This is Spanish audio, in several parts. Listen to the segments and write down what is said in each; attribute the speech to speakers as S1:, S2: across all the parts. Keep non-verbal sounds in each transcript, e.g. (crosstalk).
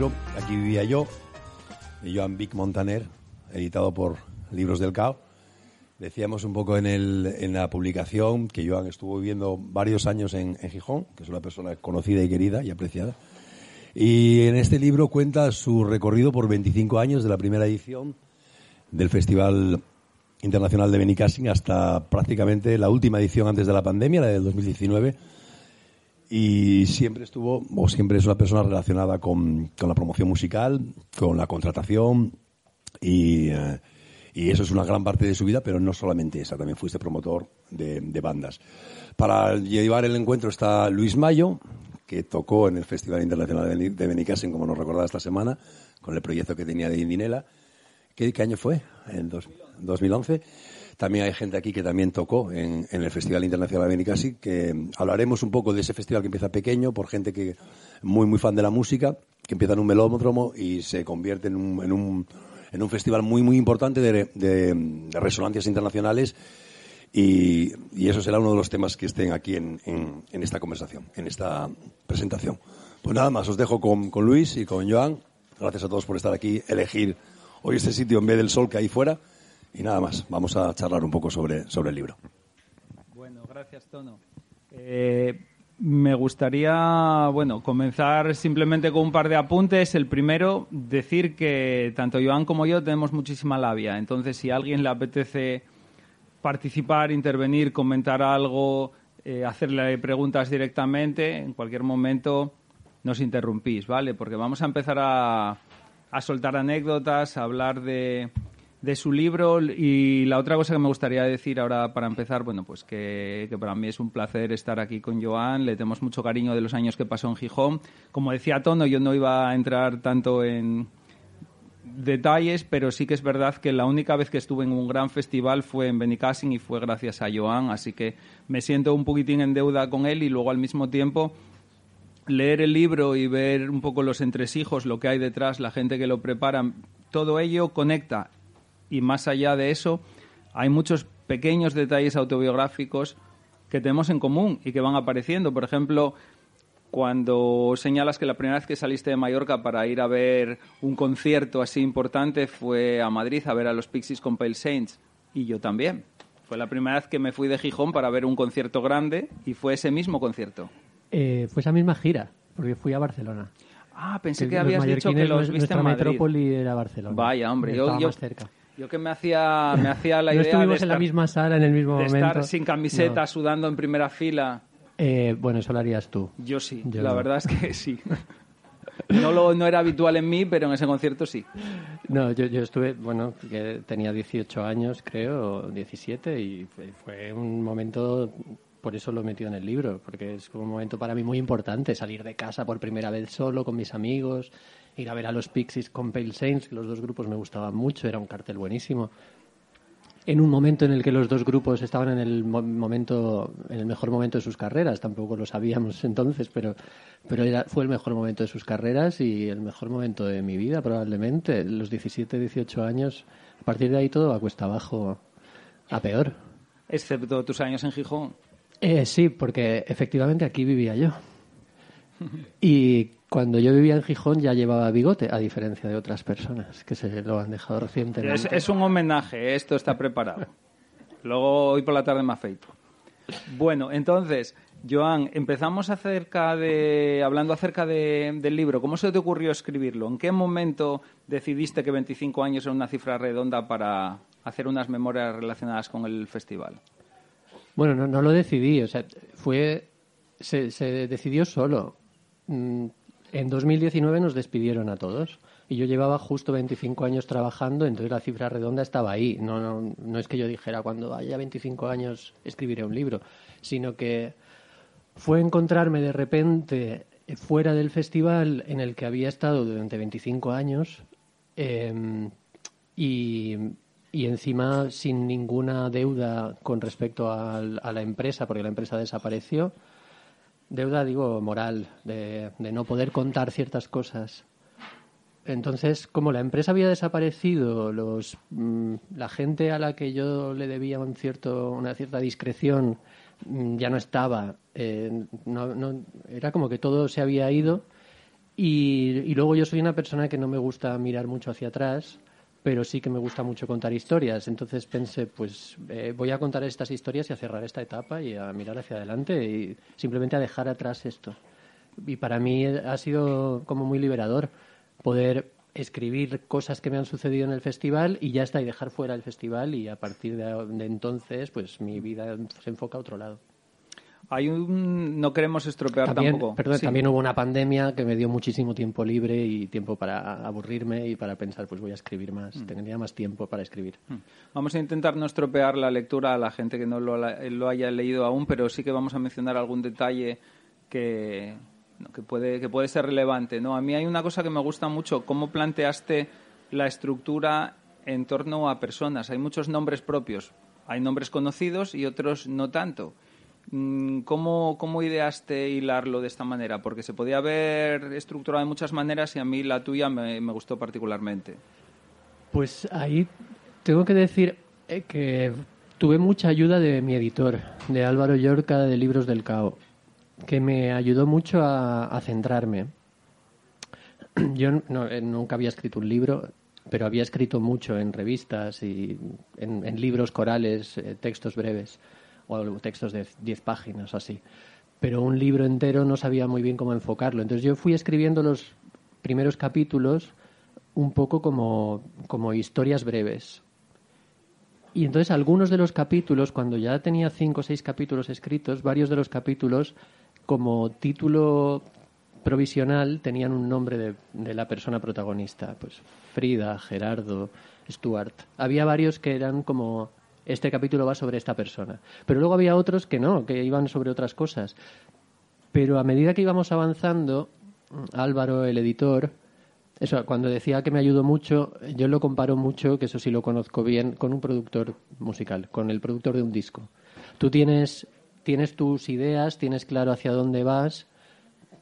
S1: Aquí vivía yo, de Joan Vic Montaner, editado por Libros del Cao. Decíamos un poco en, el, la publicación que Joan estuvo viviendo varios años en, Gijón, que es una persona conocida y querida y apreciada. Y en este libro cuenta su recorrido por 25 años de la primera edición del Festival Internacional de Benicassim hasta prácticamente la última edición antes de la pandemia, la del 2019 y siempre estuvo, o siempre es una persona relacionada con, con la promoción musical, con la contratación y, eh, y, eso es una gran parte de su vida, pero no solamente esa, también fuiste promotor de, bandas. Para llevar el encuentro está Luis Mayo, que tocó en el Festival Internacional de Benicassim, como nos recordaba esta semana, con el proyecto que tenía de Indinela. ¿Qué, qué año fue? En dos, 2011. También hay gente aquí que también tocó en, el Festival Internacional de Benicassi, que hablaremos un poco de ese festival que empieza pequeño, por gente que muy, muy fan de la música, que empieza en un melódromo y se convierte en un, en un, festival muy, muy importante de, resonancias internacionales. Y, eso será uno de los temas que estén aquí en, esta conversación, en esta presentación. Pues nada más, os dejo con, con Luis y con Joan. Gracias a todos por estar aquí, elegir hoy este sitio en vez del sol que hay fuera. Y nada más, vamos a charlar un poco sobre, sobre el libro.
S2: Bueno, gracias, Tono. Eh, me gustaría, bueno, comenzar simplemente con un par de apuntes. El primero, decir que tanto Joan como yo tenemos muchísima labia. Entonces, si a alguien le apetece participar, intervenir, comentar algo, eh, hacerle preguntas directamente, en cualquier momento nos interrumpís, ¿vale? Porque vamos a empezar a, a soltar anécdotas, a hablar de, de su libro y la otra cosa que me gustaría decir ahora para empezar, bueno, pues que, para mí es un placer estar aquí con Joan, le tenemos mucho cariño de los años que pasó en Gijón. Como decía Tono, yo no iba a entrar tanto en detalles, pero sí que es verdad que la única vez que estuve en un gran festival fue en Benicassim y fue gracias a Joan, así que me siento un poquitín en deuda con él y luego al mismo tiempo leer el libro y ver un poco los entresijos, lo que hay detrás, la gente que lo prepara, todo ello conecta y más allá de eso, hay muchos pequeños detalles autobiográficos que tenemos en común y que van apareciendo. Por ejemplo, cuando señalas que la primera vez que saliste de Mallorca para ir a ver un concierto así importante fue a Madrid a ver a los Pixies con Pale Saints y yo también. Fue la primera vez que me fui de Gijón para ver un concierto grande y fue ese mismo concierto.
S3: Eh, fue esa misma gira, porque fui a Barcelona.
S2: Ah, pensé que, que habías dicho que los viste en Madrid.
S3: metrópoli era Barcelona.
S2: Vaya, hombre, yo, yo,
S3: más cerca.
S2: Yo que me hacía, me hacía la (laughs)
S3: no
S2: idea
S3: estuvimos
S2: de
S3: en la misma sala en el mismo
S2: de
S3: momento.
S2: estar sin camiseta,
S3: No.
S2: sudando en primera fila.
S3: Eh, bueno, eso lo harías tú.
S2: Yo sí,
S3: Yo
S2: la
S3: no.
S2: verdad es que (laughs) sí. No, lo, no era habitual en mí, pero en ese concierto sí.
S3: No, yo, yo estuve, bueno, que tenía 18 años, creo, o 17, y fue, fue un momento, por eso lo he metido en el libro, porque es un momento para mí muy importante, salir de casa por primera vez solo, con mis amigos, ir a ver a los Pixies con Pale Saints, que los dos grupos me gustaban mucho, era un cartel buenísimo. En un momento en el que los dos grupos estaban en el mo- momento, en el mejor momento de sus carreras, tampoco lo sabíamos (laughs) entonces, pero, pero era, fue el mejor momento de sus carreras y el mejor momento de mi vida probablemente. Los 17, 18 años, a partir de ahí todo va cuesta abajo a peor.
S2: Excepto tus años en Gijón.
S3: Eh, sí, porque efectivamente aquí vivía yo. (laughs) Y cuando yo vivía en Gijón ya llevaba bigote, a diferencia de otras personas que se lo han dejado recientemente.
S2: Es, es un homenaje, esto está preparado. Luego hoy por la tarde me afeito. Bueno, entonces, Joan, empezamos acerca de, hablando acerca de- del libro. ¿Cómo se te ocurrió escribirlo? ¿En qué momento decidiste que 25 años era una cifra redonda para hacer unas memorias relacionadas con el festival?
S3: Bueno, no, no lo decidí, o sea, fue se, se decidió solo. En 2019 nos despidieron a todos y yo llevaba justo 25 años trabajando, entonces la cifra redonda estaba ahí. No, no, no es que yo dijera cuando haya 25 años escribiré un libro, sino que fue encontrarme de repente fuera del festival en el que había estado durante 25 años em, y, y, encima sin ninguna deuda con respecto a, a, la empresa, porque la empresa desapareció. Deuda, digo, moral, de, de no poder contar ciertas cosas entonces, como la empresa había desaparecido, los, mm, la gente a la que yo le debía un cierto, una cierta discreción mm, ya no estaba. Eh, no, no, era como que todo se había ido. Y, y, luego yo soy una persona que no me gusta mirar mucho hacia atrás, pero sí que me gusta mucho contar historias. Entonces pensé, pues eh, voy a contar estas historias y a cerrar esta etapa y a mirar hacia adelante y simplemente a dejar atrás esto. Y para mí ha sido como muy liberador poder escribir cosas que me han sucedido en el festival y ya está, y dejar fuera el festival y a partir de, entonces pues mi vida se enfoca a otro lado.
S2: Hay un... No queremos estropear
S3: también,
S2: tampoco.
S3: Perdón, también hubo una pandemia que me dio muchísimo tiempo libre y tiempo para aburrirme y para pensar, pues voy a escribir más. Mm. Tendría más tiempo para escribir.
S2: Mm. Vamos a intentar no estropear la lectura a la gente que no lo, lo haya leído aún, pero sí que vamos a mencionar algún detalle que, que, puede, que puede ser relevante. ¿no? A mí hay una cosa que me gusta mucho, cómo planteaste la estructura en torno a personas. Hay muchos nombres propios, hay nombres conocidos y otros no tanto. Mm, ¿Cómo, ¿Cómo ideaste hilarlo de esta manera? Porque se podía haber estructurado de muchas maneras y a mí la tuya me, gustó particularmente.
S3: Pues ahí tengo que decir eh, que tuve mucha ayuda de mi editor, de Álvaro Yorca de Libros del Cao que me ayudó mucho a, centrarme. (clears throat) Yo eh, nunca había escrito un libro, pero había escrito mucho en revistas y en, libros corales, eh, textos breves o textos de 10 páginas así. Pero un libro entero no sabía muy bien cómo enfocarlo. Entonces yo fui escribiendo los primeros capítulos un poco como, como historias breves. Y entonces algunos de los capítulos, cuando ya tenía cinco o seis capítulos escritos, varios de los capítulos como título provisional tenían un nombre de, de, la persona protagonista, pues Frida, Gerardo, Stuart. Había varios que eran como este capítulo va sobre esta persona, pero luego había otros que no, que iban sobre otras cosas. Pero a medida que íbamos avanzando, Álvaro, el editor, eso, cuando decía que me ayudó mucho, yo lo comparo mucho, que eso sí lo conozco bien, con un productor musical, con el productor de un disco. Tú tienes tienes tus ideas, tienes claro hacia dónde vas,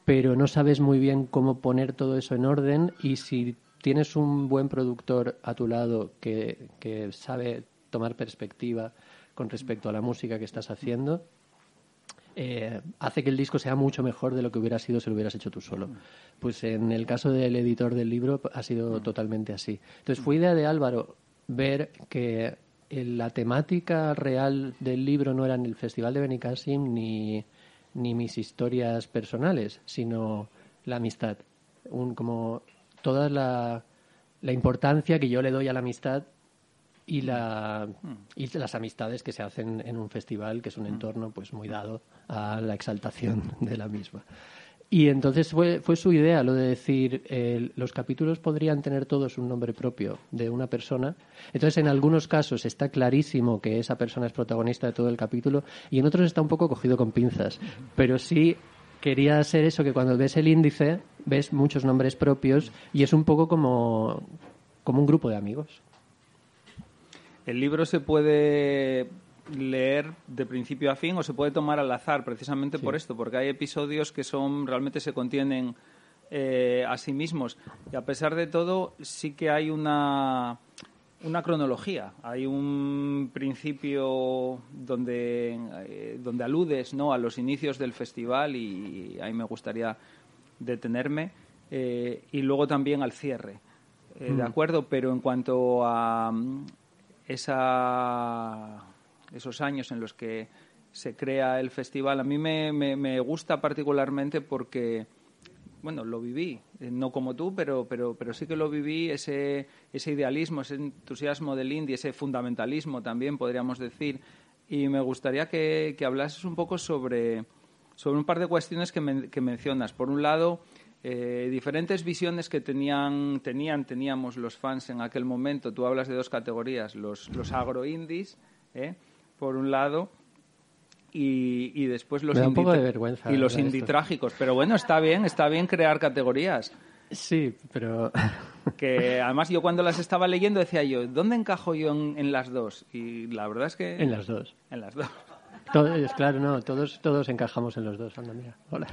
S3: pero no sabes muy bien cómo poner todo eso en orden y si tienes un buen productor a tu lado que, que sabe tomar perspectiva con respecto a la música que estás haciendo, eh, hace que el disco sea mucho mejor de lo que hubiera sido si lo hubieras hecho tú solo. Pues en el caso del editor del libro ha sido totalmente así. Entonces fue idea de Álvaro ver que la temática real del libro no era ni el Festival de Benicassim ni, ni mis historias personales, sino la amistad. Un, como toda la, la importancia que yo le doy a la amistad y, la, y las amistades que se hacen en un festival, que es un entorno pues muy dado a la exaltación de la misma. Y entonces fue, fue su idea lo de decir, eh, los capítulos podrían tener todos un nombre propio de una persona. Entonces, en algunos casos está clarísimo que esa persona es protagonista de todo el capítulo y en otros está un poco cogido con pinzas. Pero sí quería ser eso, que cuando ves el índice ves muchos nombres propios y es un poco como, como un grupo de amigos.
S2: El libro se puede leer de principio a fin o se puede tomar al azar, precisamente por esto, porque hay episodios que son realmente se contienen eh, a sí mismos. Y a pesar de todo, sí que hay una, una cronología, hay un principio donde, eh, donde aludes ¿no? a los inicios del festival y ahí me gustaría detenerme, eh, y luego también al cierre. ¿De mm. acuerdo? Pero en cuanto a esa esos años en los que se crea el festival, a mí me, me, gusta particularmente porque, bueno, lo viví, eh, no como tú, pero, pero, pero sí que lo viví, ese, ese idealismo, ese entusiasmo del indie, ese fundamentalismo también, podríamos decir. Y me gustaría que, que hablases un poco sobre, sobre un par de cuestiones que, mencionas. Por un lado, eh, diferentes visiones que tenían, tenían, teníamos los fans en aquel momento. Tú hablas de dos categorías, los, los agro-indies, ¿eh? por un lado, y, después los, y los indie trágicos. Pero bueno, está bien, está bien crear categorías.
S3: Sí, pero... (laughs)
S2: que además yo cuando las estaba leyendo decía yo, ¿dónde encajo yo en, las dos? Y la verdad es que...
S3: En las dos.
S2: En las dos.
S3: Todos, claro, no, todos, todos encajamos en los dos. Anda, mira, hola,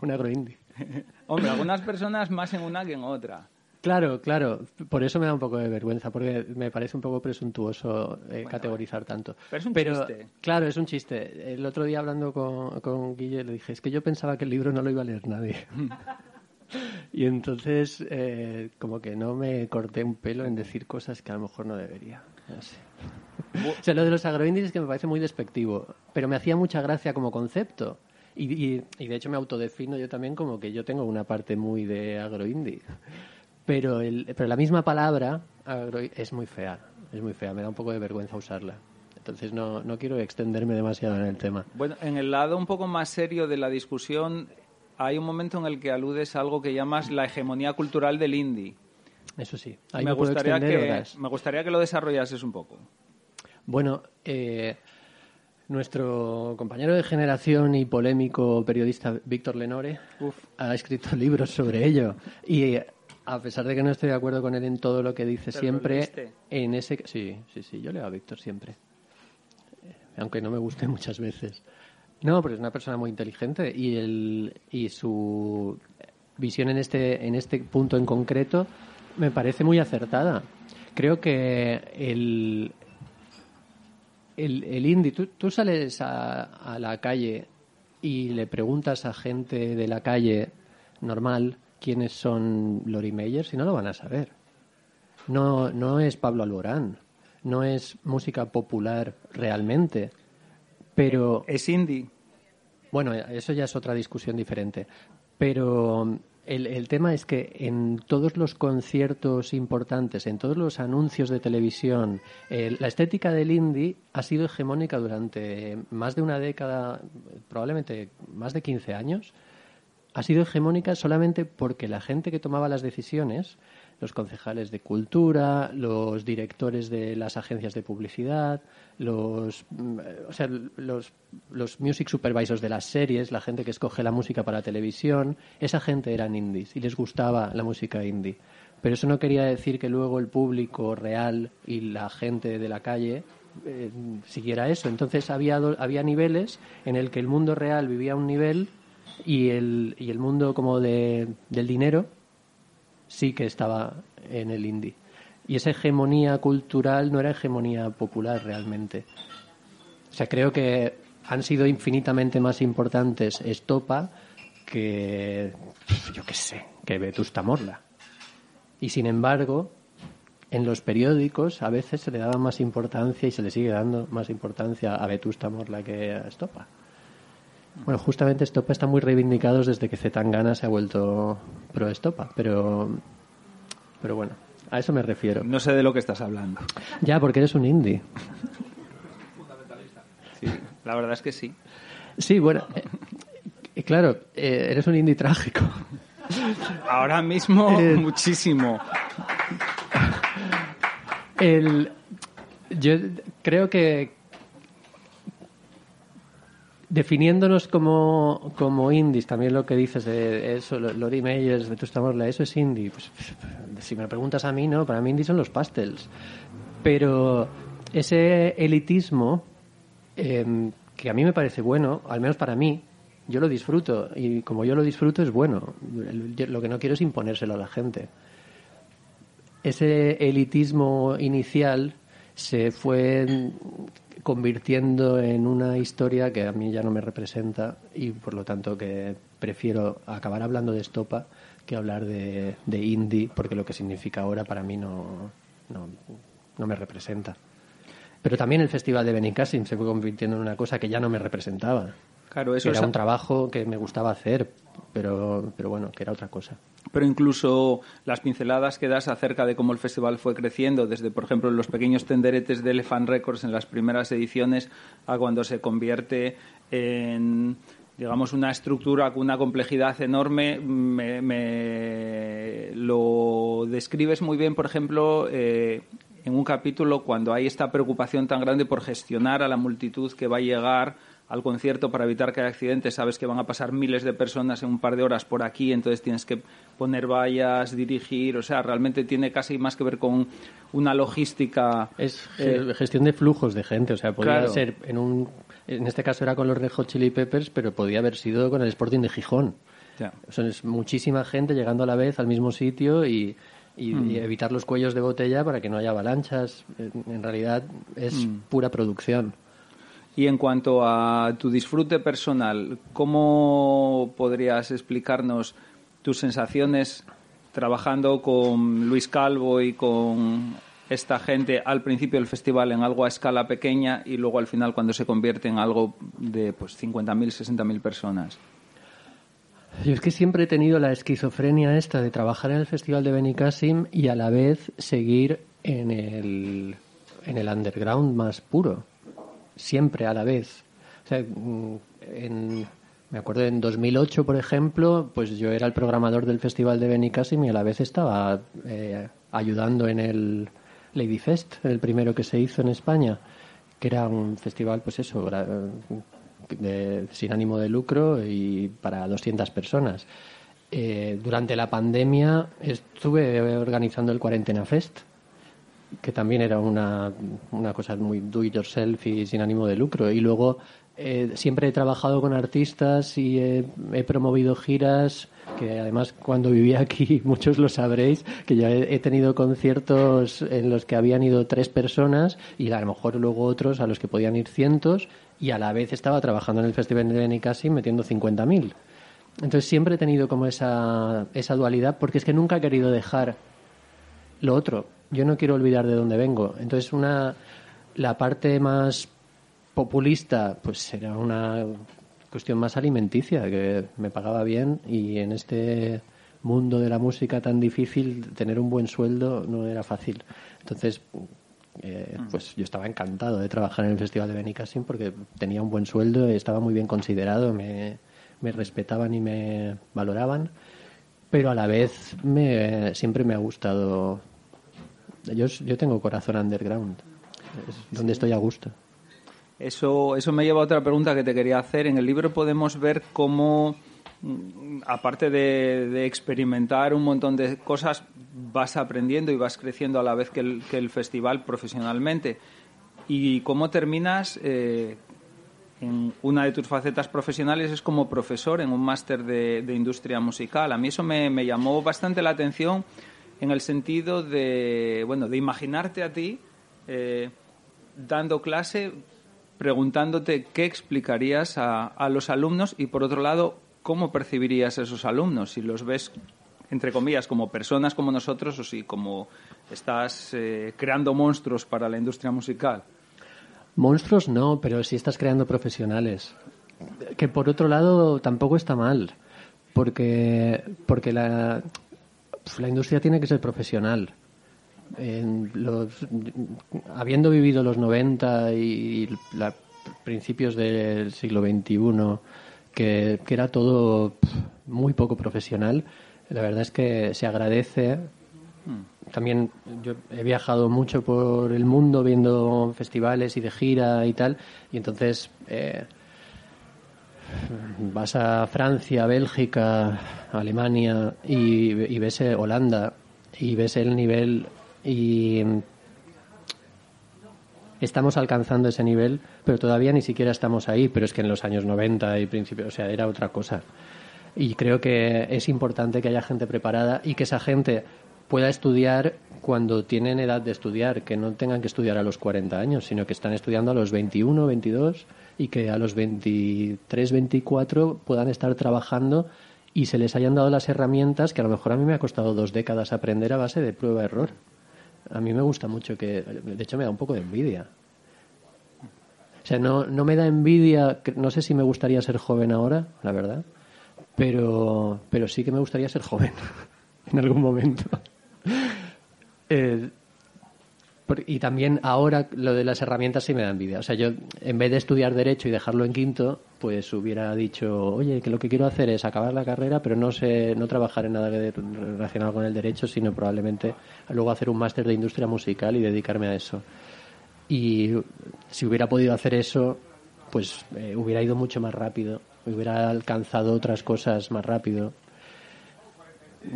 S3: un agroindie. (laughs)
S2: Hombre, algunas personas más en una que en otra.
S3: Claro, claro. Por eso me da un poco de vergüenza, porque me parece un poco presuntuoso eh, categorizar tanto.
S2: Pero es un chiste.
S3: Claro, es un chiste. El otro día hablando con, con Guille le dije, es que yo pensaba que el libro no lo iba a leer nadie. (laughs) y entonces, eh, como que no me corté un pelo en decir cosas que a lo mejor no debería. (laughs) o sea, lo de los agroindies es que me parece muy despectivo, pero me hacía mucha gracia como concepto. Y, y, de hecho me autodefino yo también como que yo tengo una parte muy de agroindie. Pero, el, pero la misma palabra es muy fea, es muy fea, me da un poco de vergüenza usarla. Entonces no, no quiero extenderme demasiado en el tema.
S2: Bueno, en el lado un poco más serio de la discusión, hay un momento en el que aludes a algo que llamas la hegemonía cultural del indie.
S3: Eso sí.
S2: me, gustaría que, me gustaría que lo desarrollases un poco.
S3: Bueno, eh, nuestro compañero de generación y polémico periodista Víctor Lenore ha escrito (laughs) libros sobre ello. Y a pesar de que no estoy de acuerdo con él en todo lo que dice siempre, en ese sí, sí, sí, yo leo a Víctor siempre, aunque no me guste (laughs) muchas veces. No, pero es una persona muy inteligente y el y su visión en este en este punto en concreto me parece muy acertada. Creo que el el, el indie, tú, tú sales a, a la calle y le preguntas a gente de la calle normal quiénes son Lori Meyer si no lo van a saber. No, no es Pablo Alborán, no es música popular realmente, pero...
S2: Es indie.
S3: Bueno, eso ya es otra discusión diferente. Pero el, el, tema es que en todos los conciertos importantes, en todos los anuncios de televisión, la estética del indie ha sido hegemónica durante más de una década, probablemente más de 15 años, ha sido hegemónica solamente porque la gente que tomaba las decisiones, los concejales de cultura, los directores de las agencias de publicidad, los, mm, o sea, los, los music supervisors de las series, la gente que escoge la música para televisión, esa gente eran indies y les gustaba la música indie. Pero eso no quería decir que luego el público real y la gente de la calle eh, siguiera eso. Entonces había, había niveles en el que el mundo real vivía un nivel y el, y el mundo como de, del dinero sí que estaba en el indie. Y esa hegemonía cultural no era hegemonía popular realmente. O sea, creo que han sido infinitamente más importantes Estopa que, yo qué sé, que Vetusta Morla. Y sin embargo, en los periódicos a veces se le daba más importancia y se le sigue dando más importancia a Vetusta Morla que a Estopa. Bueno, justamente Estopa está muy reivindicados desde que Zetangana se ha vuelto pro Estopa, pero, pero bueno, a eso me refiero.
S2: No sé de lo que estás hablando.
S3: Ya, porque eres un indie.
S2: Sí, la verdad es que sí.
S3: Sí, bueno, eh, claro, eh, eres un indie trágico.
S2: Ahora mismo, (laughs) eh, muchísimo.
S3: El, yo creo que, definiéndonos como, como indies, también lo que dices de eso, Lori Meyers, de tu Morla, eso es indie. Pues, si me preguntas a mí, no, para mí indie son los pastels. Pero ese elitismo, em, que a mí me parece bueno, al menos para mí, yo lo disfruto. Y como yo lo disfruto, es bueno. Lo que no quiero es imponérselo a la gente. Ese elitismo inicial se fue convirtiendo en una historia que a mí ya no me representa y por lo tanto que prefiero acabar hablando de estopa que hablar de, de indie porque lo que significa ahora para mí no, no, no me representa. Pero también el Festival de Benicassim se fue convirtiendo en una cosa que ya no me representaba.
S2: Claro, eso
S3: era un trabajo que me gustaba hacer, pero, pero bueno, que era otra cosa.
S2: Pero incluso las pinceladas que das acerca de cómo el festival fue creciendo, desde, por ejemplo, los pequeños tenderetes de Elephant Records en las primeras ediciones a cuando se convierte en, digamos, una estructura con una complejidad enorme. Me, lo describes muy bien, por ejemplo, eh, en un capítulo cuando hay esta preocupación tan grande por gestionar a la multitud que va a llegar al concierto para evitar que haya accidentes. Sabes que van a pasar miles de personas en un par de horas por aquí, entonces tienes que poner vallas, dirigir, o sea, realmente tiene casi más que ver con una logística.
S3: Es eh, gestión de flujos de gente, o sea, podría ser en un. En este caso era con los Red Hot Chili Peppers, pero podía haber sido con el Sporting de Gijón. Son es muchísima gente llegando a la vez al mismo sitio y, mm. evitar los cuellos de botella para que no haya avalanchas. En, realidad es mm. pura producción.
S2: Y en cuanto a tu disfrute personal, ¿cómo podrías explicarnos tus sensaciones trabajando con Luis Calvo y con esta gente al principio del festival en algo a escala pequeña y luego al final cuando se convierte en algo de pues 50.000, 60.000 personas?
S3: Yo es que siempre he tenido la esquizofrenia esta de trabajar en el Festival de Benicassim y a la vez seguir en el, en el underground más puro siempre a la vez. O sea, mm, en, me acuerdo en 2008, por ejemplo, pues yo era el programador del Festival de Benicassim y a la vez estaba eh, ayudando en el Lady Fest, el primero que se hizo en España, que era un festival, pues eso, sin ánimo de lucro y para 200 personas. Eh, durante la pandemia estuve organizando el Cuarentena Fest, que también era una, una cosa muy do it yourself y sin ánimo de lucro. Y luego eh, siempre he trabajado con artistas y he, promovido giras, que además cuando vivía aquí, (laughs) muchos lo sabréis, que ya he, tenido conciertos en los que habían ido tres personas y a lo mejor luego otros a los que podían ir cientos y a la vez estaba trabajando en el Festival de Benicassi metiendo 50.000. Entonces siempre he tenido como esa, esa dualidad porque es que nunca he querido dejar lo otro yo no quiero olvidar de dónde vengo. Entonces, una, la parte más populista, pues será una cuestión más alimenticia, que me pagaba bien y en este mundo de la música tan difícil, tener un buen sueldo no era fácil. Entonces, eh, mm. pues yo estaba encantado de trabajar en el Festival de Benicassim porque tenía un buen sueldo, estaba muy bien considerado, me, me respetaban y me valoraban, pero a la vez me, siempre me ha gustado yo, yo tengo corazón underground, donde estoy a gusto.
S2: Eso, eso me lleva a otra pregunta que te quería hacer. En el libro podemos ver cómo, mm, aparte de, experimentar un montón de cosas, vas aprendiendo y vas creciendo a la vez que el, que el festival profesionalmente. Y cómo terminas eh, en una de tus facetas profesionales es como profesor en un máster de, industria musical. A mí eso me llamó bastante la atención en el sentido de, bueno, de imaginarte a ti eh, dando clase, preguntándote qué explicarías a, los alumnos y, por otro lado, cómo percibirías a esos alumnos, si los ves, entre comillas, como personas como nosotros o si como estás eh, creando monstruos para la industria musical.
S3: Monstruos no, pero sí estás creando profesionales. Que por otro lado tampoco está mal, porque, porque la, la industria tiene que ser profesional. habiendo vivido los 90 y la, principios del siglo XXI, que, era todo muy poco profesional, la verdad es que se agradece. También yo he viajado mucho por el mundo viendo festivales y de gira y tal, y entonces eh, vas a Francia, Bélgica, Alemania y, ves eh, Holanda y ves el nivel y estamos alcanzando ese nivel, pero todavía ni siquiera estamos ahí, pero es que en los años 90 y principios, o sea, era otra cosa. Y creo que es importante que haya gente preparada y que esa gente pueda estudiar cuando tienen edad de estudiar, que no tengan que estudiar a los 40 años, sino que están estudiando a los 21, 22 y que a los 23, 24 puedan estar trabajando y se les hayan dado las herramientas que a lo mejor a mí me ha costado dos décadas aprender a base de prueba-error. A mí me gusta mucho que, de hecho me da un poco de envidia. O sea, no, no me da envidia, no sé si me gustaría ser joven ahora, la verdad, pero, pero sí que me gustaría ser joven (laughs) en algún momento. (laughs) Eh, y también ahora lo de las herramientas sí me da envidia. O sea, yo en vez de estudiar Derecho y dejarlo en quinto, pues hubiera dicho, oye, que lo que quiero hacer es acabar la carrera, pero no sé, no trabajar en nada relacionado con el derecho, sino probablemente luego hacer un máster de industria musical y dedicarme a eso. Y si hubiera podido hacer eso, pues eh, hubiera ido mucho más rápido, hubiera alcanzado otras cosas más rápido.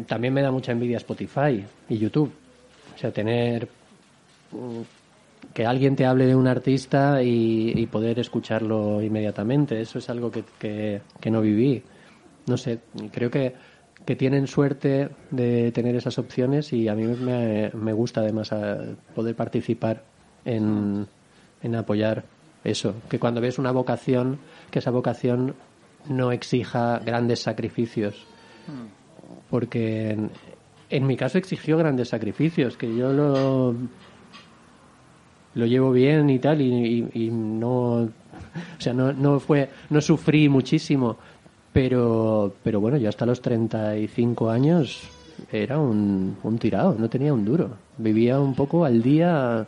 S3: También me da mucha envidia Spotify y YouTube. O sea, tener que alguien te hable de un artista y, poder escucharlo inmediatamente. Eso es algo que, que, no viví. No sé, creo que, que, tienen suerte de tener esas opciones y a mí me, me gusta además poder participar en, en apoyar eso. Que cuando ves una vocación, que esa vocación no exija grandes sacrificios. Hmm. Porque en, mi caso exigió grandes sacrificios, que yo lo lo llevo bien y tal y, no o sea no, no fue no sufrí muchísimo pero pero bueno yo hasta los 35 años era un, un tirado no tenía un duro. Vivía un poco al día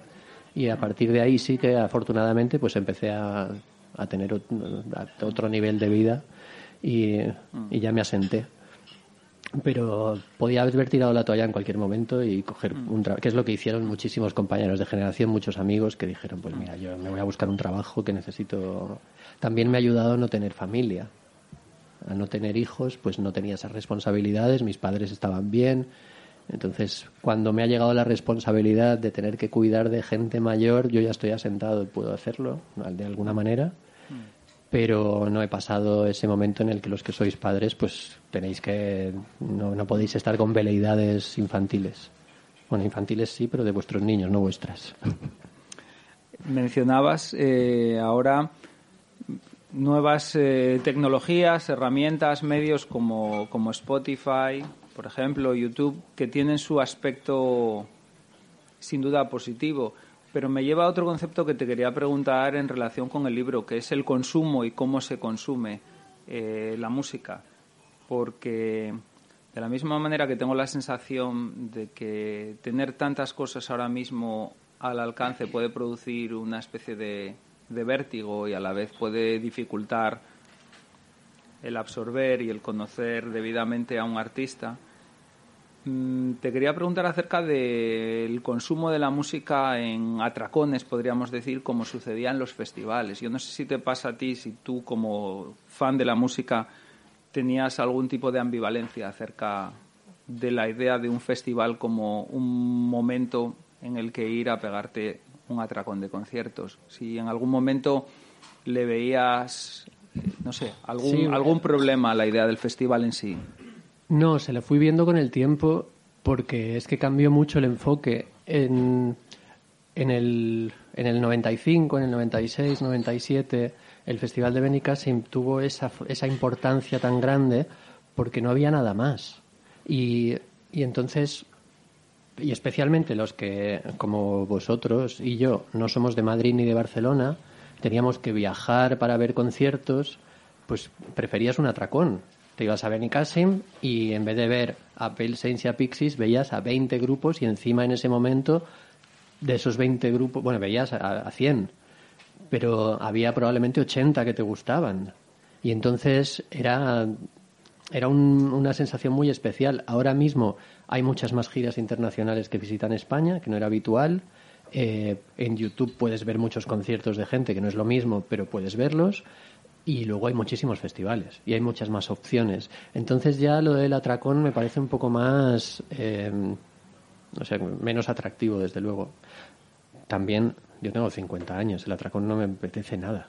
S3: y a partir de ahí sí que afortunadamente pues empecé a, a tener otro nivel de vida y, y ya me asenté pero podía haber tirado la toalla en cualquier momento y coger mm. un trabajo, que es lo que hicieron muchísimos compañeros de generación, muchos amigos que dijeron, pues mira, yo me voy a buscar un trabajo que necesito. También me ha ayudado a no tener familia, a no tener hijos, pues no tenía esas responsabilidades, mis padres estaban bien. Entonces, cuando me ha llegado la responsabilidad de tener que cuidar de gente mayor, yo ya estoy asentado y puedo hacerlo de alguna manera pero no he pasado ese momento en el que los que sois padres pues tenéis que no, no podéis estar con veleidades infantiles. Bueno infantiles sí pero de vuestros niños no vuestras. (laughs)
S2: Mencionabas eh, ahora nuevas eh, tecnologías herramientas medios como, como Spotify por ejemplo YouTube que tienen su aspecto sin duda positivo pero me lleva a otro concepto que te quería preguntar en relación con el libro, que es el consumo y cómo se consume eh, la música. Porque de la misma manera que tengo la sensación de que tener tantas cosas ahora mismo al alcance puede producir una especie de, vértigo y a la vez puede dificultar el absorber y el conocer debidamente a un artista, te quería preguntar acerca del consumo de la música en atracones, podríamos decir, como sucedía en los festivales. Yo no sé si te pasa a ti, si tú como fan de la música tenías algún tipo de ambivalencia acerca de la idea de un festival como un momento en el que ir a pegarte un atracón de conciertos. Si en algún momento le veías, no sé, algún, algún problema a la idea del festival en sí.
S3: No, se la fui viendo con el tiempo porque es que cambió mucho el enfoque. En, en, el, en el 95, en el 96, 97, el Festival de Benicassim tuvo esa, esa importancia tan grande porque no había nada más. Y, y entonces, y especialmente los que, como vosotros y yo, no somos de Madrid ni de Barcelona, teníamos que viajar para ver conciertos, pues preferías un atracón te ibas a Benicassim y en vez de ver a Pale Saints y a Pixies, veías a 20 grupos y encima en ese momento de esos 20 grupos, bueno, veías a, 100, pero había probablemente 80 que te gustaban. Y entonces era, era una sensación muy especial. Ahora mismo hay muchas más giras internacionales que visitan España, que no era habitual. Eh, en YouTube puedes ver muchos conciertos de gente, que no es lo mismo, pero puedes verlos. Y luego hay muchísimos festivales y hay muchas más opciones. Entonces ya lo del atracón me parece un poco más, eh, no sé, menos atractivo desde luego. También yo tengo 50 años, el atracón no me apetece nada.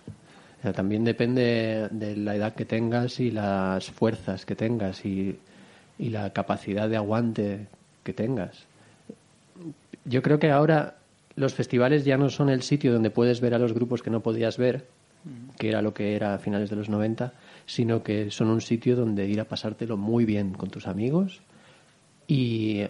S3: también depende de la edad que tengas y las fuerzas que tengas y, y la capacidad de aguante que tengas. Yo creo que ahora los festivales ya no son el sitio donde puedes ver a los grupos que no podías ver, que era lo que era a finales de los 90, sino que son un sitio donde ir a pasártelo muy bien con tus amigos y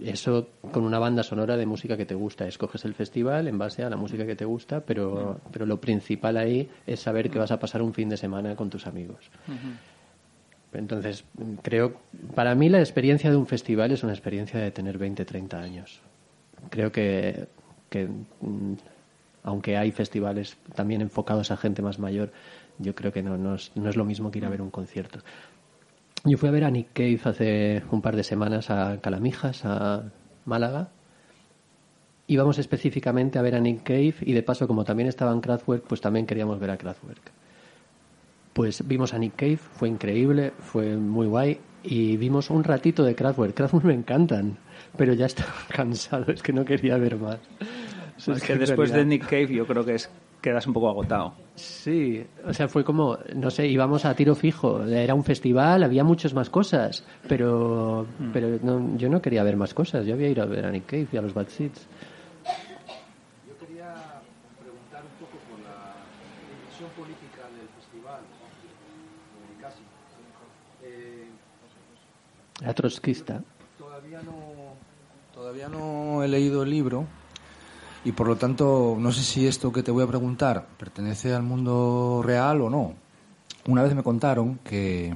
S3: eso con una banda sonora de música que te gusta. Escoges el festival en base a la música que te gusta, pero, pero lo principal ahí es saber que vas a pasar un fin de semana con tus amigos. Entonces, creo, para mí la experiencia de un festival es una experiencia de tener 20, 30 años. creo que, que mm, aunque hay festivales también enfocados a gente más mayor, yo creo que no, no, es, no es lo mismo que ir a ver un concierto. Yo fui a ver a Nick Cave hace un par de semanas a Calamijas, a Málaga. Íbamos específicamente a ver a Nick Cave y de paso, como también estaba en Kraftwerk, pues también queríamos ver a Kraftwerk. Pues vimos a Nick Cave, fue increíble, fue muy guay y vimos un ratito de Kraftwerk. Kraftwerk me encantan, pero ya estaba (laughs) cansado, es que no quería ver más.
S2: Es que después de Nick Cave yo creo que es quedas un poco agotado.
S3: Sí, o sea, fue como, no sé, íbamos a tiro fijo. Era un festival, había muchas más cosas, pero,
S2: Mm.
S3: pero no, yo no quería ver más cosas. Yo había ido a ver a Nick Cave y a los Bad Seeds.
S4: Yo quería preguntar un poco por la dimensión política del festival, eh, casi. Eh,
S3: Era trotskista.
S4: todavía no todavía no he leído el libro y por lo tanto no sé si esto que te voy a preguntar pertenece al mundo real o no. Una vez me contaron que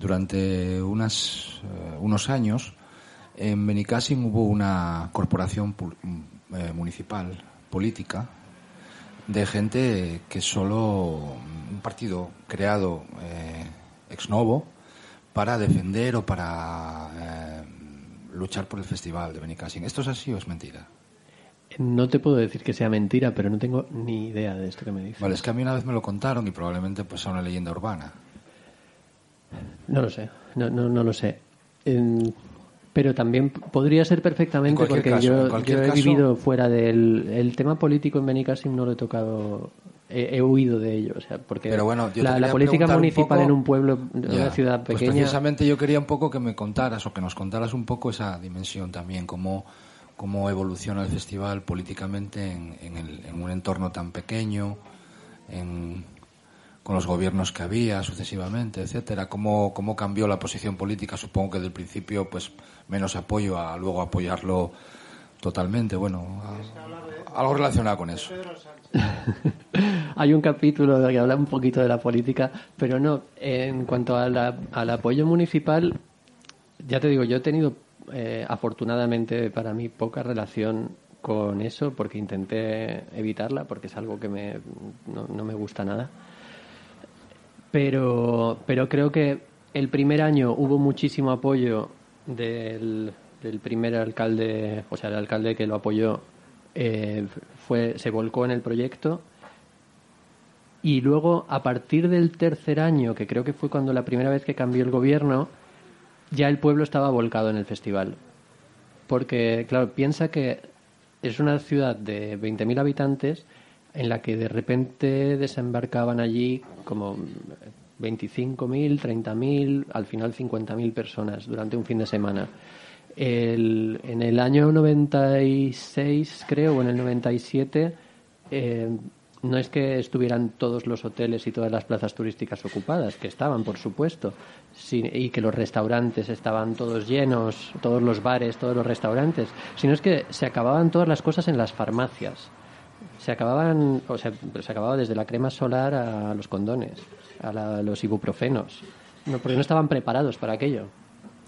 S4: durante unas, eh, unos años en Benicàssim hubo una corporación pu- eh, municipal política de gente que solo un partido creado eh, ex novo para defender o para luchar por el festival de Benicàssim. ¿Esto es así o es mentira?
S3: No te puedo decir que sea mentira, pero no tengo ni idea de esto que me dices.
S4: Vale, es que a mí una vez me lo contaron y probablemente pues sea una leyenda urbana.
S3: No lo sé, no, no, no lo sé. En- pero también podría ser perfectamente porque
S4: caso,
S3: yo, he
S4: caso-
S3: vivido fuera del el tema político en Benicàssim no lo he tocado he, he huido de ello o sea porque
S4: Pero bueno, yo
S3: la, la política
S4: un
S3: municipal
S4: poco-
S3: en un pueblo en una ciudad
S4: pues
S3: pequeña
S4: precisamente yo quería un poco que me contaras o que nos contaras un poco esa dimensión también, cómo, cómo evoluciona el festival políticamente en, en el- en un entorno tan pequeño, en- con los gobiernos que había sucesivamente, etcétera, cómo, cómo cambió la posición política, supongo que del principio pues menos apoyo a luego apoyarlo totalmente, bueno, algo relacionado con eso. (laughs)
S3: hay un capítulo que habla un poquito de la política pero no en cuanto a la- al apoyo municipal ya te digo yo he tenido eh, afortunadamente para mí poca relación con eso porque intenté evitarla porque es algo que me, no, no me gusta nada pero, pero creo que el primer año hubo muchísimo apoyo del, primer alcalde, o sea, el alcalde que lo apoyó eh, fue, se volcó en el proyecto. Y luego, a partir del tercer año, que creo que fue cuando la primera vez que cambió el gobierno, ya el pueblo estaba volcado en el festival. Porque, claro, piensa que es una ciudad de 20.000 habitantes en la que de repente desembarcaban allí como 25.000, 30.000, al final 50.000 personas durante un fin de semana. El- en el año 96, creo, o en el 97, eh, no es que estuvieran todos los hoteles y todas las plazas turísticas ocupadas, que estaban, por supuesto, y que los restaurantes estaban todos llenos, todos los bares, todos los restaurantes, sino es que se acababan todas las cosas en las farmacias. Se acababan, o sea, se acababa desde la crema solar a los condones, a la- los ibuprofenos, no, porque no estaban preparados para aquello.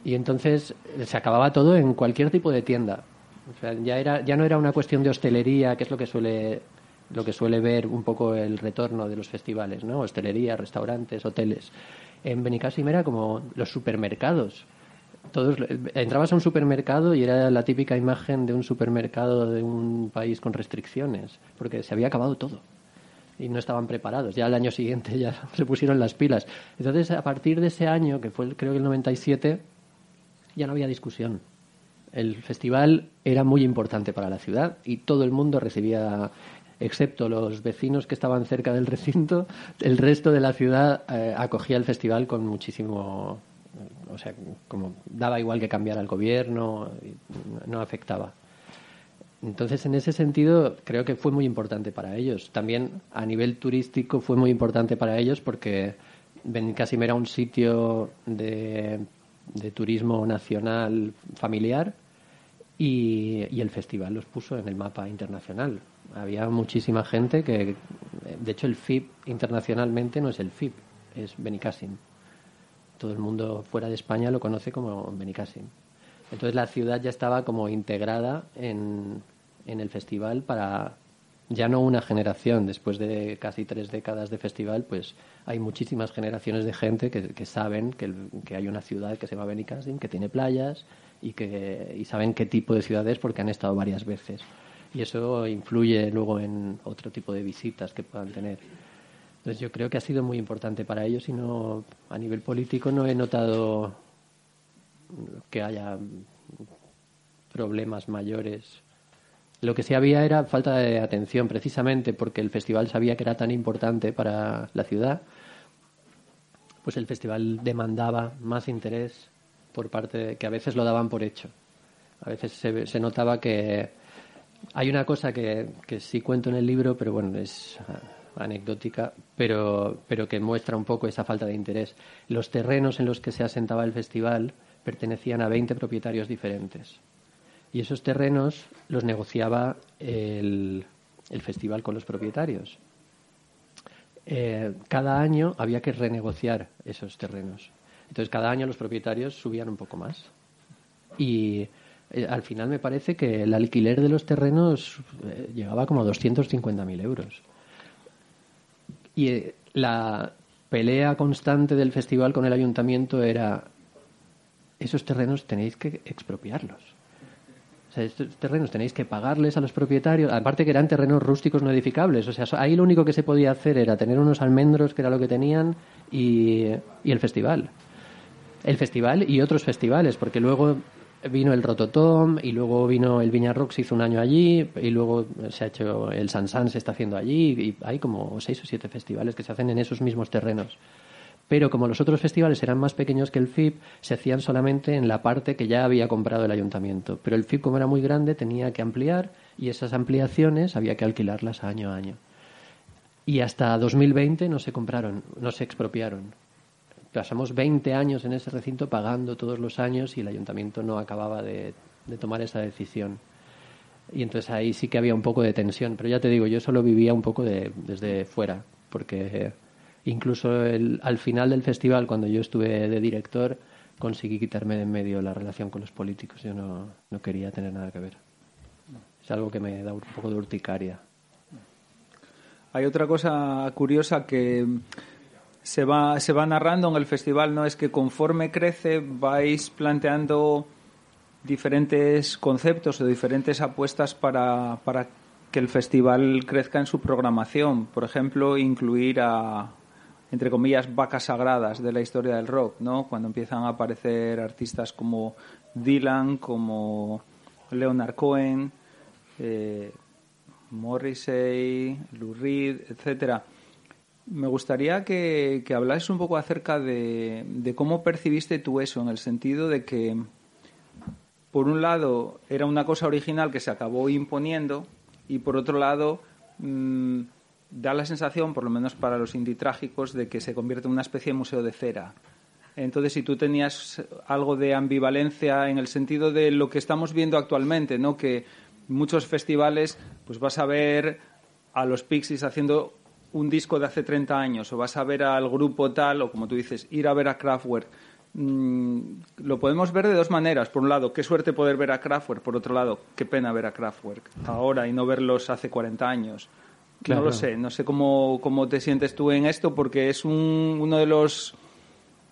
S3: Y entonces eh, se acababa todo en cualquier tipo de tienda. O sea, ya, era, ya no era una cuestión de hostelería, que es lo que suele lo que suele ver un poco el retorno de los festivales, ¿no? Hostelería, restaurantes, hoteles. En Benicàssim era como los supermercados. Todos entrabas a un supermercado y era la típica imagen de un supermercado de un país con restricciones, porque se había acabado todo y no estaban preparados. Ya al año siguiente ya (laughs) se pusieron las pilas. Entonces, a partir de ese año, que fue creo que el 97, ya no había discusión. El festival era muy importante para la ciudad y todo el mundo recibía, excepto los vecinos que estaban cerca del recinto, el resto de la ciudad eh, acogía el festival con muchísimo, o sea, como daba igual que cambiara el gobierno, no afectaba. Entonces, en ese sentido, creo que fue muy importante para ellos. También a nivel turístico fue muy importante para ellos porque Benicàssim era un sitio de, turismo nacional familiar y el festival los puso en el mapa internacional. Había muchísima gente que, de hecho, el FIP internacionalmente no es el FIP, es Benicàssim. Todo el mundo fuera de España lo conoce como Benicàssim. Entonces la ciudad ya estaba como integrada en, en el festival para ya no una generación, después de casi tres décadas de festival, pues hay muchísimas generaciones de gente que, saben que, que, hay una ciudad que se llama Benicassim, que tiene playas y que y saben qué tipo de ciudad es porque han estado varias veces. Y eso influye luego en otro tipo de visitas que puedan tener. Entonces yo creo que ha sido muy importante para ellos y no a nivel político no he notado que haya problemas mayores. Lo que sí había era falta de atención, precisamente porque el festival sabía que era tan importante para la ciudad, pues el festival demandaba más interés por parte de, que a veces lo daban por hecho. A veces se, se notaba que hay una cosa que, que, sí cuento en el libro, pero bueno, es anecdótica, pero, pero que muestra un poco esa falta de interés. Los terrenos en los que se asentaba el festival pertenecían a 20 propietarios diferentes. Y esos terrenos los negociaba el, el festival con los propietarios. Eh, cada año había que renegociar esos terrenos. Entonces, cada año los propietarios subían un poco más. Y eh, al final me parece que el alquiler de los terrenos eh, llegaba como a 250.000 euros. Y eh, la pelea constante del festival con el ayuntamiento era esos terrenos tenéis que expropiarlos. O sea, estos terrenos tenéis que pagarles a los propietarios, aparte que eran terrenos rústicos no edificables. O sea, ahí lo único que se podía hacer era tener unos almendros, que era lo que tenían, y, y el festival. El festival y otros festivales, porque luego vino el Rototom y luego vino el Viña Rock, se hizo un año allí y luego se ha hecho el Sansan, se está haciendo allí y hay como seis o siete festivales que se hacen en esos mismos terrenos. Pero como los otros festivales eran más pequeños que el FIP, se hacían solamente en la parte que ya había comprado el ayuntamiento. Pero el FIP, como era muy grande, tenía que ampliar y esas ampliaciones había que alquilarlas año a año. Y hasta 2020 no se compraron, no se expropiaron pasamos 20 años en ese recinto pagando todos los años y el ayuntamiento no acababa de, tomar esa decisión. Y entonces ahí sí que había un poco de tensión. Pero ya te digo, yo solo vivía un poco de, desde fuera, porque incluso el, al final del festival, cuando yo estuve de director, conseguí quitarme de en medio la relación con los políticos. Yo no, no quería tener nada que ver. Es algo que me da un poco de urticaria.
S2: Hay otra cosa curiosa que se va, se va narrando en el festival, ¿no? Es que conforme crece vais planteando diferentes conceptos o diferentes apuestas para, para que el festival crezca en su programación. Por ejemplo, incluir a, entre comillas, vacas sagradas de la historia del rock, ¿no? Cuando empiezan a aparecer artistas como Dylan, como Leonard Cohen, eh, Morrissey, Lou Reed, etcétera me gustaría que, que hablases un poco acerca de, de, cómo percibiste tú eso, en el sentido de que, por un lado, era una cosa original que se acabó imponiendo y, por otro lado, mmm, da la sensación, por lo menos para los indie trágicos, de que se convierte en una especie de museo de cera. Entonces, si tú tenías algo de ambivalencia en el sentido de lo que estamos viendo actualmente, ¿no? que muchos festivales, pues vas a ver a los Pixies haciendo un disco de hace 30 años o vas a ver al grupo tal o como tú dices, ir a ver a Kraftwerk, mmm, lo podemos ver de dos maneras. Por un lado, qué suerte poder ver a Kraftwerk. Por otro lado, qué pena ver a Kraftwerk ahora y no verlos hace 40 años. Claro. No lo sé, no sé cómo, cómo te sientes tú en esto porque es un, uno de los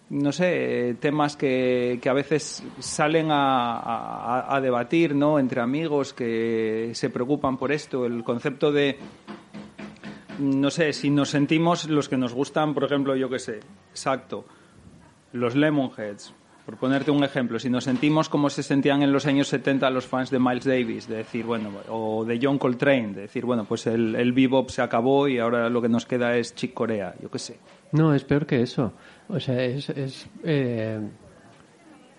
S2: no sé, temas que, que a veces salen a, a, a, debatir, ¿no? Entre amigos que se preocupan por esto. El concepto de no sé, si nos sentimos los que nos gustan, por ejemplo, yo qué sé, exacto, los Lemonheads, por ponerte un ejemplo, si nos sentimos como se sentían en los años 70 los fans de Miles Davis, de decir, bueno, o de John Coltrane, de decir, bueno, pues el, el bebop se acabó y ahora lo que nos queda es Chick Corea, yo qué sé.
S3: No, es peor que eso. O sea, es, es, eh,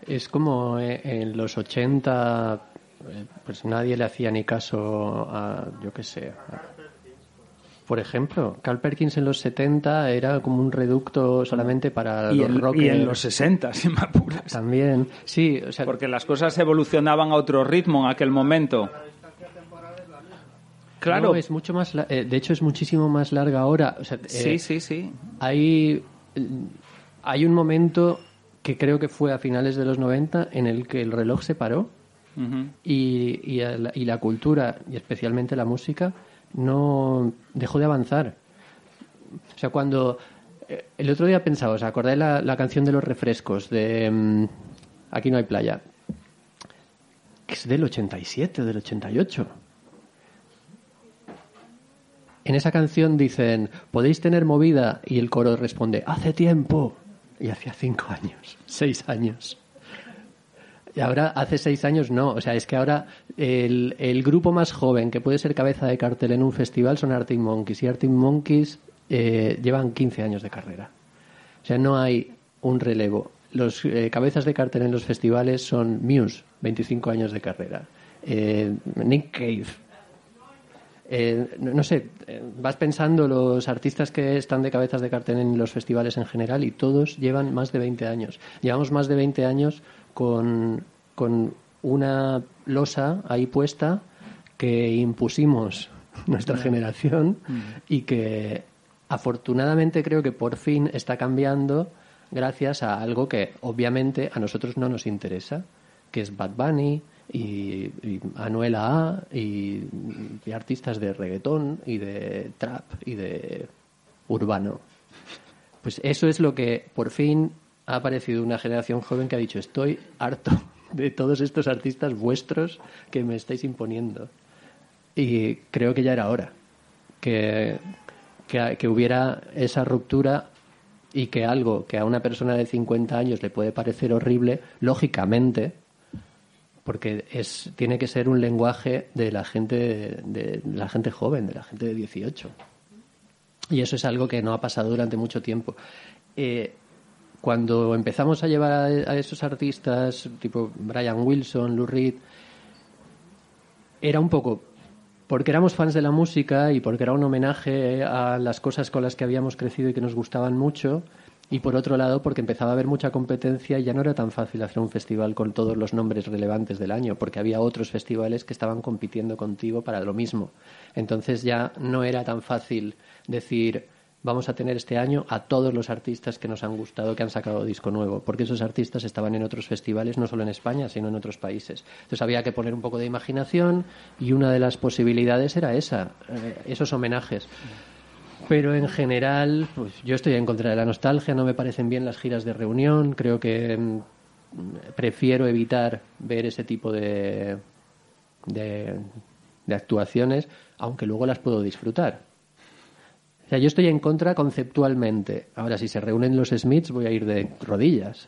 S3: es como en los 80, pues nadie le hacía ni caso a, yo qué sé, por ejemplo, Carl Perkins en los 70 era como un reducto solamente para
S2: y
S3: los rockers.
S2: Y en los 60, si me apuras.
S3: También, sí. O sea,
S2: Porque las cosas evolucionaban a otro ritmo en aquel momento.
S3: Claro. No, es mucho más, eh, de hecho es muchísimo más larga ahora. O sea,
S2: sí,
S3: eh,
S2: sí, sí.
S3: Hay, hay un momento que creo que fue a finales de los 90 en el que el reloj se paró y, y, la cultura, y especialmente la música, no dejó de avanzar. O sea, cuando eh, el otro día pensaba, ¿os acordáis la, la canción de los refrescos de mm, Aquí no hay playa? Que es del 87, del 88. En esa canción dicen, podéis tener movida, y el coro responde, hace tiempo. Y hacía cinco años, seis años. Y ahora, hace seis años no. O sea, es que ahora el, el, grupo más joven que puede ser cabeza de cartel en un festival son Arctic Monkeys. Y Arctic Monkeys eh, llevan 15 años de carrera. O sea, no hay un relevo. Los eh, cabezas de cartel en los festivales son Muse, 25 años de carrera. Eh, Nick Cave. no, no, sé, vas pensando los artistas que están de cabezas de cartel en los festivales en general y todos llevan más de 20 años. Llevamos más de 20 años con, con una losa ahí puesta que impusimos (laughs) nuestra generación y que afortunadamente creo que por fin está cambiando gracias a algo que obviamente a nosotros no nos interesa, que es Bad Bunny y, Anuela A y, y, artistas de reggaetón y de trap y de urbano. Pues eso es lo que por fin ha aparecido una generación joven que ha dicho estoy harto (laughs) de todos estos artistas vuestros que me estáis imponiendo. Y creo que ya era hora que, que, hubiera esa ruptura y que algo que a una persona de 50 años le puede parecer horrible, lógicamente, porque es, tiene que ser un lenguaje de la gente de, la gente joven, de la gente de 18. Y eso es algo que no ha pasado durante mucho tiempo. Eh, cuando empezamos a llevar a, esos artistas, tipo Brian Wilson, Lou Reed, era un poco porque éramos fans de la música y porque era un homenaje a las cosas con las que habíamos crecido y que nos gustaban mucho. Y por otro lado, porque empezaba a haber mucha competencia y ya no era tan fácil hacer un festival con todos los nombres relevantes del año, porque había otros festivales que estaban compitiendo contigo para lo mismo. Entonces ya no era tan fácil decir, vamos a tener este año a todos los artistas que nos han gustado, que han sacado disco nuevo, porque esos artistas estaban en otros festivales, no solo en España, sino en otros países. Entonces había que poner un poco de imaginación y una de las posibilidades era esa, eh, esos homenajes. Pero en general, pues yo estoy en contra de la nostalgia, no me parecen bien las giras de reunión, creo que mm, prefiero evitar ver ese tipo de, de, de actuaciones, aunque luego las puedo disfrutar o sea, yo estoy en contra conceptualmente. Ahora, si se reúnen los Smiths, voy a ir de rodillas.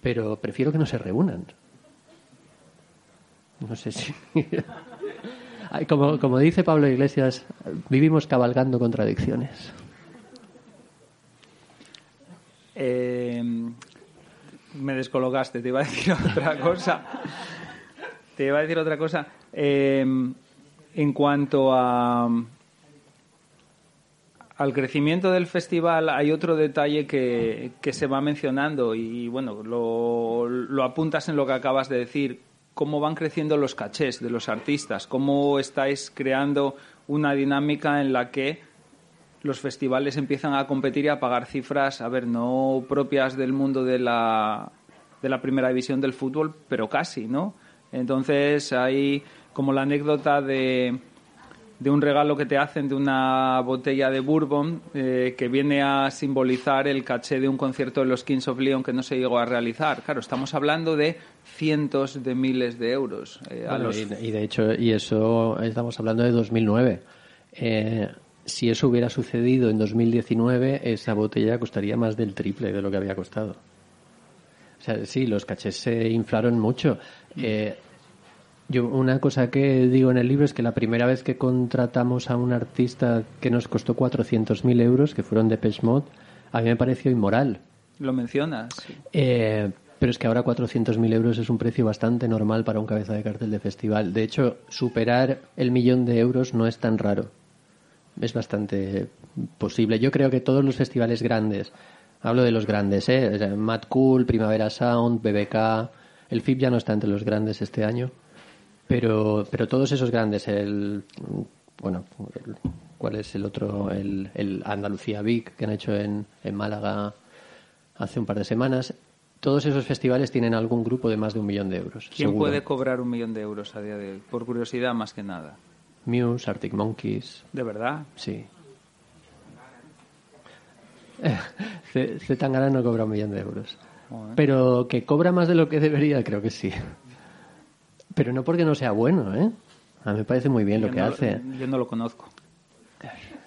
S3: Pero prefiero que no se reúnan. No sé si. (laughs) como, como dice Pablo Iglesias, vivimos cabalgando contradicciones.
S2: Eh, me descolocaste, te iba a decir (laughs) otra cosa. te iba a decir otra cosa. Eh, en cuanto a al crecimiento del festival hay otro detalle que, se va mencionando y bueno, lo, lo, apuntas en lo que acabas de decir, cómo van creciendo los cachés de los artistas, cómo estáis creando una dinámica en la que los festivales empiezan a competir y a pagar cifras, a ver, no propias del mundo de la, de la primera división del fútbol, pero casi, ¿no? Entonces hay como la anécdota de de un regalo que te hacen de una botella de bourbon eh, que viene a simbolizar el caché de un concierto de los Kings of Leon que no se llegó a realizar. Claro, estamos hablando de cientos de miles de euros.
S3: Eh, y, de hecho, y eso estamos hablando de 2009. Eh, si eso hubiera sucedido en 2019, esa botella costaría más del triple de lo que había costado. O sea, sí, los cachés se inflaron mucho. Yo una cosa que digo en el libro es que la primera vez que contratamos a un artista que nos costó 400.000 euros, que fueron de Mode, a mí me pareció inmoral.
S2: Lo mencionas.
S3: Eh, pero es que ahora 400.000 euros es un precio bastante normal para un cabeza de cartel de festival. De hecho, superar el millón de euros no es tan raro. Es bastante posible. Yo creo que todos los festivales grandes, hablo de los grandes, ¿eh? Mad Cool, Primavera Sound, BBK, el FIP ya no está entre los grandes este año pero, pero todos esos grandes, el, bueno, ¿cuál es el otro? El, el Andalucía Big que han hecho en, en Málaga hace un par de semanas. todos esos festivales tienen algún grupo de más de un millón de euros.
S2: ¿Quién
S3: seguro.
S2: puede cobrar un millón de euros a día de hoy? Por curiosidad, más que nada.
S3: Muse, Arctic Monkeys,
S2: ¿De verdad?
S3: sí. (laughs) Z no cobra un millón de euros. Pero que cobra más de lo que debería, creo que sí. Pero no porque no sea bueno, ¿eh? A mí me parece muy bien lo que
S2: no-
S3: hace.
S2: Yo no lo conozco.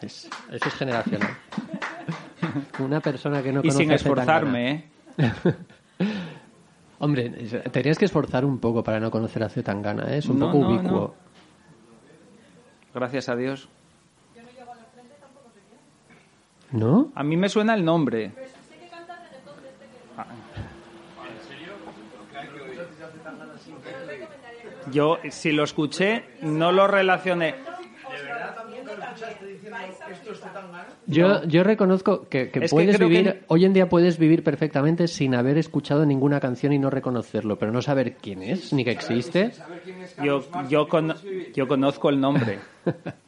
S3: Es- eso es generacional. (laughs) Una persona que no
S2: y
S3: conoce
S2: sin
S3: Z Tangana.
S2: esforzarme, ¿eh? (laughs)
S3: Hombre, tenías que esforzar un poco para no conocer a Zetangana, ¿eh? Es un
S2: No,
S3: poco
S2: no,
S3: ubicuo.
S2: Gracias a Dios.
S3: ¿No?
S2: A mí me suena el nombre. Yo, si lo escuché, no lo relacioné.
S3: Yo, yo reconozco que, que
S2: Es que
S3: puedes
S2: que-
S3: vivir, hoy en día puedes vivir perfectamente sin haber escuchado ninguna canción y no reconocerlo, pero no saber quién es, ni que existe.
S2: Yo, yo, cono- yo conozco el nombre. (laughs)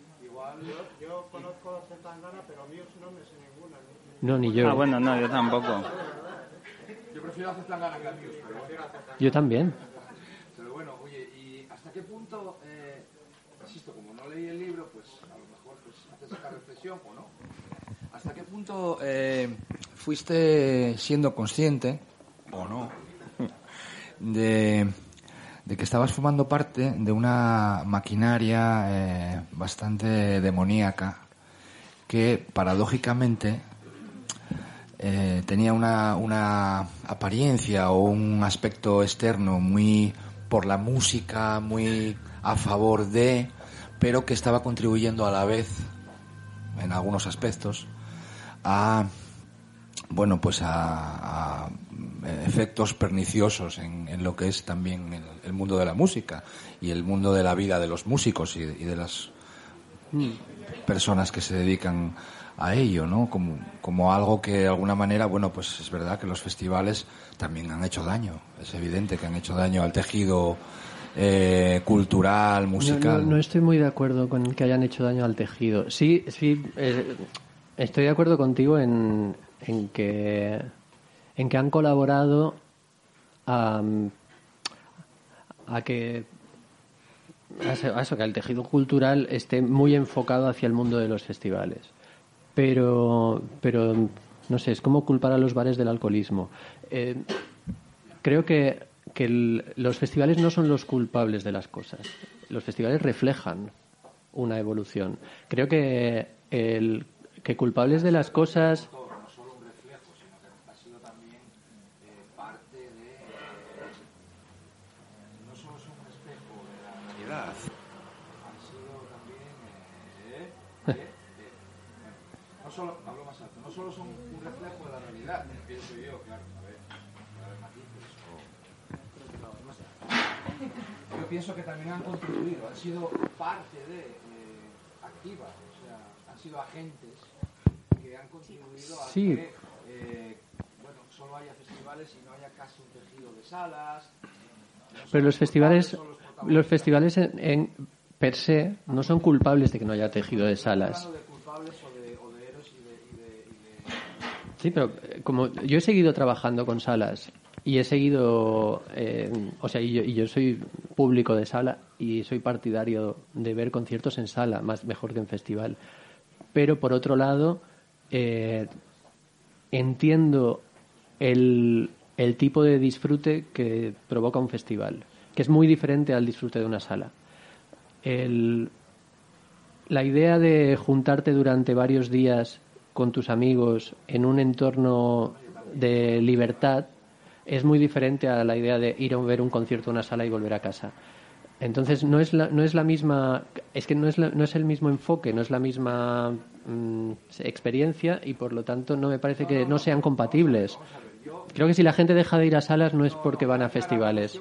S3: No, ni yo.
S2: Ah, bueno, no, yo tampoco.
S3: Yo también.
S4: Pero bueno, oye, ¿y hasta qué punto, eh, insisto, como no leí el libro, pues a lo mejor pues, haces esta reflexión o no? ¿Hasta qué punto eh, fuiste siendo consciente, o no, (laughs) de, de que estabas formando parte de una maquinaria eh, bastante demoníaca que paradójicamente eh, tenía una, una apariencia o un aspecto externo muy por la música, muy a favor de, pero que estaba contribuyendo a la vez, en algunos aspectos, a bueno pues a, a efectos perniciosos en, en lo que es también el, el mundo de la música y el mundo de la vida de los músicos y, y de las personas que se dedican a ello, ¿no? Como, como algo que de alguna manera, bueno, pues es verdad que los festivales también han hecho daño. Es evidente que han hecho daño al tejido eh, cultural, musical.
S3: no- no estoy muy de acuerdo con que hayan hecho daño al tejido. Sí, sí, eh, estoy de acuerdo contigo en, en que en que han colaborado a, a que a a eso, que el tejido cultural esté muy enfocado hacia el mundo de los festivales. Pero, pero no sé, es como culpar a los bares del alcoholismo. Eh, creo que, que los festivales no son los culpables de las cosas. Los festivales reflejan una evolución. Creo que, el, que culpables de las cosas.
S4: No solo, hablo más alto, no solo son un reflejo de la realidad, pienso yo, claro, a ver, a ver matices o... Yo pienso que también han contribuido, han sido parte de, eh, activa, o sea, han sido agentes que han contribuido a
S3: Sí.
S4: que, eh, bueno, solo haya festivales y no haya casi un tejido de salas.
S3: Pero los festivales, los festivales en, en per se no son culpables de que no haya tejido de salas.
S4: de culpables o de, o de héroes y de, y de, y de...
S3: Sí, pero eh, como yo he seguido trabajando con salas y he seguido, eh, o sea, y yo, y yo soy público de sala y soy partidario de ver conciertos en sala, más mejor que en festival. Pero por otro lado, eh, entiendo el, el tipo de disfrute que provoca un festival, que es muy diferente al disfrute de una sala. El, la idea de juntarte durante varios días con tus amigos en un entorno de libertad es muy diferente a la idea de ir a ver un concierto a una sala y volver a casa. Entonces no es la, no es la misma, es que no es, la- no es el mismo enfoque, no es la misma mm, experiencia y por lo tanto no me parece que no sean compatibles. Creo que si la gente deja de ir a salas no es porque van a festivales.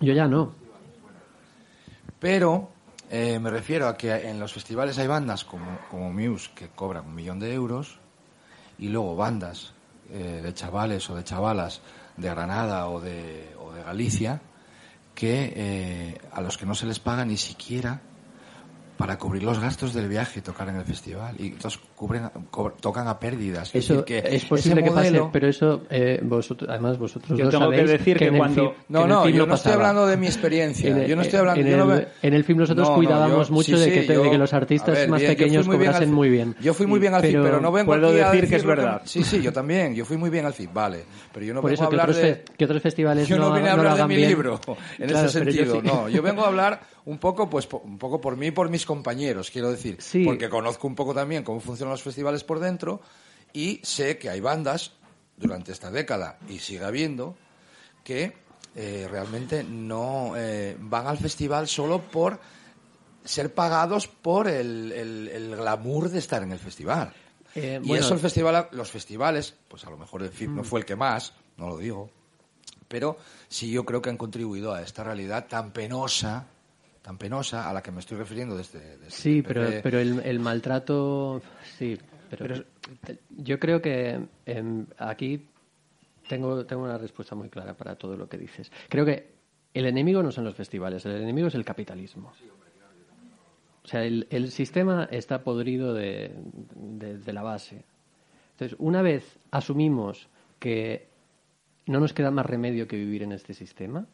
S4: Yo
S3: ya no.
S4: Pero eh, me refiero a que en los festivales hay bandas como, como Muse que cobran un millón de euros y luego bandas eh, de chavales o de chavalas de Granada o de, o de Galicia que eh, a los que no se les paga ni siquiera para cubrir los gastos del viaje y tocar en el festival. Y entonces, cubren, co- tocan a pérdidas.
S3: Eso
S4: decir, que
S3: es posible que pase,
S4: modelo-
S3: pero eso, eh, vosotros, además vosotros
S2: Yo
S3: dos
S2: tengo que
S3: sabéis
S2: decir que
S3: el
S2: cuando-
S3: film-
S4: No,
S3: que
S4: no,
S3: film
S4: yo no estoy hablando de mi experiencia.
S3: En
S4: yo no estoy hablando.
S3: en
S4: yo no
S3: el- en el film nosotros
S4: No, no,
S3: cuidábamos
S4: yo-
S3: mucho
S4: sí,
S3: de, que, te- de
S4: yo-
S3: que los artistas
S4: a ver,
S3: más
S4: bien, yo
S3: pequeños
S4: muy bien al
S3: cobrasen
S4: fin.
S3: muy bien.
S4: Yo fui muy bien al FIP, pero no vengo
S2: Puedo
S4: aquí a
S2: decir que es verdad.
S4: Sí, sí, yo también. Yo fui muy bien al FIP, vale. Pero yo no
S3: Por
S4: vengo
S3: eso
S4: a
S3: que
S4: hablar
S3: otros,
S4: de...
S3: que otros festivales
S4: Yo no,
S3: no,
S4: vine a hablar de mi libro, en ese
S3: yo
S4: sentido. No, yo vengo a hablar un poco, pues, po- un poco por mí y por mis compañeros, quiero decir.
S3: Sí.
S4: Porque conozco un poco también cómo funcionan los festivales por dentro y sé que hay bandas durante esta década y sigue habiendo que eh, realmente no eh, van al festival solo por ser pagados por el, el- el glamour de estar en el festival.
S3: Eh,
S4: y
S3: bueno.
S4: eso el festival, los festivales, pues a lo mejor el FIP no fue el que más, no lo digo, pero sí yo creo que han contribuido a esta realidad tan penosa, tan penosa a la que me estoy refiriendo desde, desde
S3: Sí, pero,
S4: empecé.
S3: pero el, el maltrato, sí, pero, yo creo que em, aquí tengo, tengo una respuesta muy clara para todo lo que dices. Creo que el enemigo no son los festivales, el enemigo es el capitalismo. O sea, el, el sistema está podrido de, de- de la base. Entonces, una vez asumimos que no nos queda más remedio que vivir en este sistema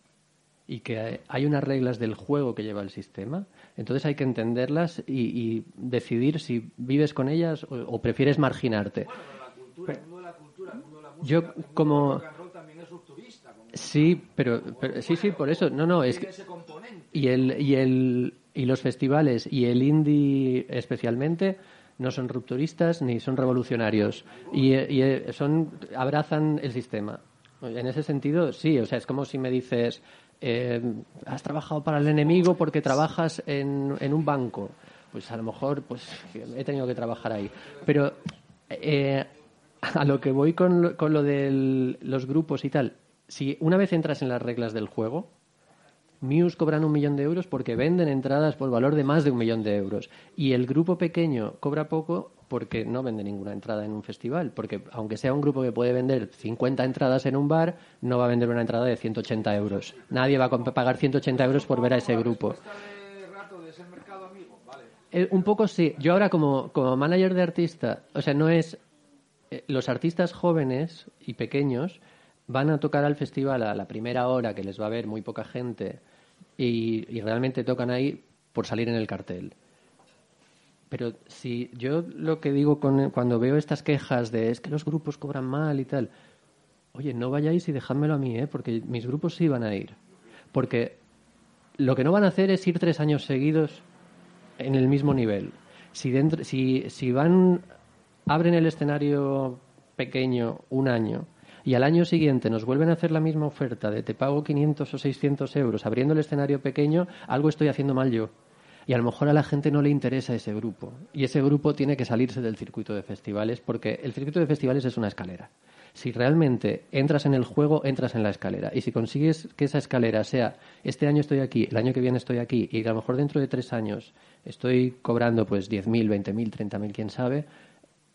S3: y que hay unas reglas del juego que lleva el sistema, entonces hay que entenderlas y, y decidir si vives con ellas o, o prefieres marginarte. Yo como sí, pero, pero- sí, sí, por eso, no, no, es que y el y el y los festivales y el indie especialmente no son rupturistas ni son revolucionarios y, y, eh, son abrazan el sistema. En ese sentido, sí, o sea, es como si me dices eh, has trabajado para el enemigo porque trabajas en, un banco. Pues a lo mejor pues he tenido que trabajar ahí. Pero eh, a lo que voy con con lo de los grupos y tal, si una vez entras en las reglas del juego, Muse cobran un millón de euros porque venden entradas por valor de más de un millón de euros. Y el grupo pequeño cobra poco porque no vende ninguna entrada en un festival. Porque aunque sea un grupo que puede vender 50 entradas en un bar, no va a vender una entrada de 180 euros. Nadie va a pagar 180 euros por ver a ese grupo. Eh, un poco sí. Yo ahora como, como manager de artista, o sea, no es... eh, los artistas jóvenes y pequeños van a tocar al festival a la primera hora que les va a ver muy poca gente y, y realmente tocan ahí por salir en el cartel. Pero si yo lo que digo con, cuando veo estas quejas de es que los grupos cobran mal y tal, oye, no vayáis y dejádmelo a mí, ¿eh? porque mis grupos sí van a ir. Porque lo que no van a hacer es ir tres años seguidos en el mismo nivel. Si, dentro, si, si van, abren el escenario pequeño un año y al año siguiente nos vuelven a hacer la misma oferta de te pago 500 o 600 euros abriendo el escenario pequeño, algo estoy haciendo mal yo. Y a lo mejor a la gente no le interesa ese grupo. Y ese grupo tiene que salirse del circuito de festivales porque el circuito de festivales es una escalera. Si realmente entras en el juego, entras en la escalera. Y si consigues que esa escalera sea, este año estoy aquí, el año que viene estoy aquí, y a lo mejor dentro de tres años estoy cobrando pues 10.000, 20.000, 30.000, quién sabe,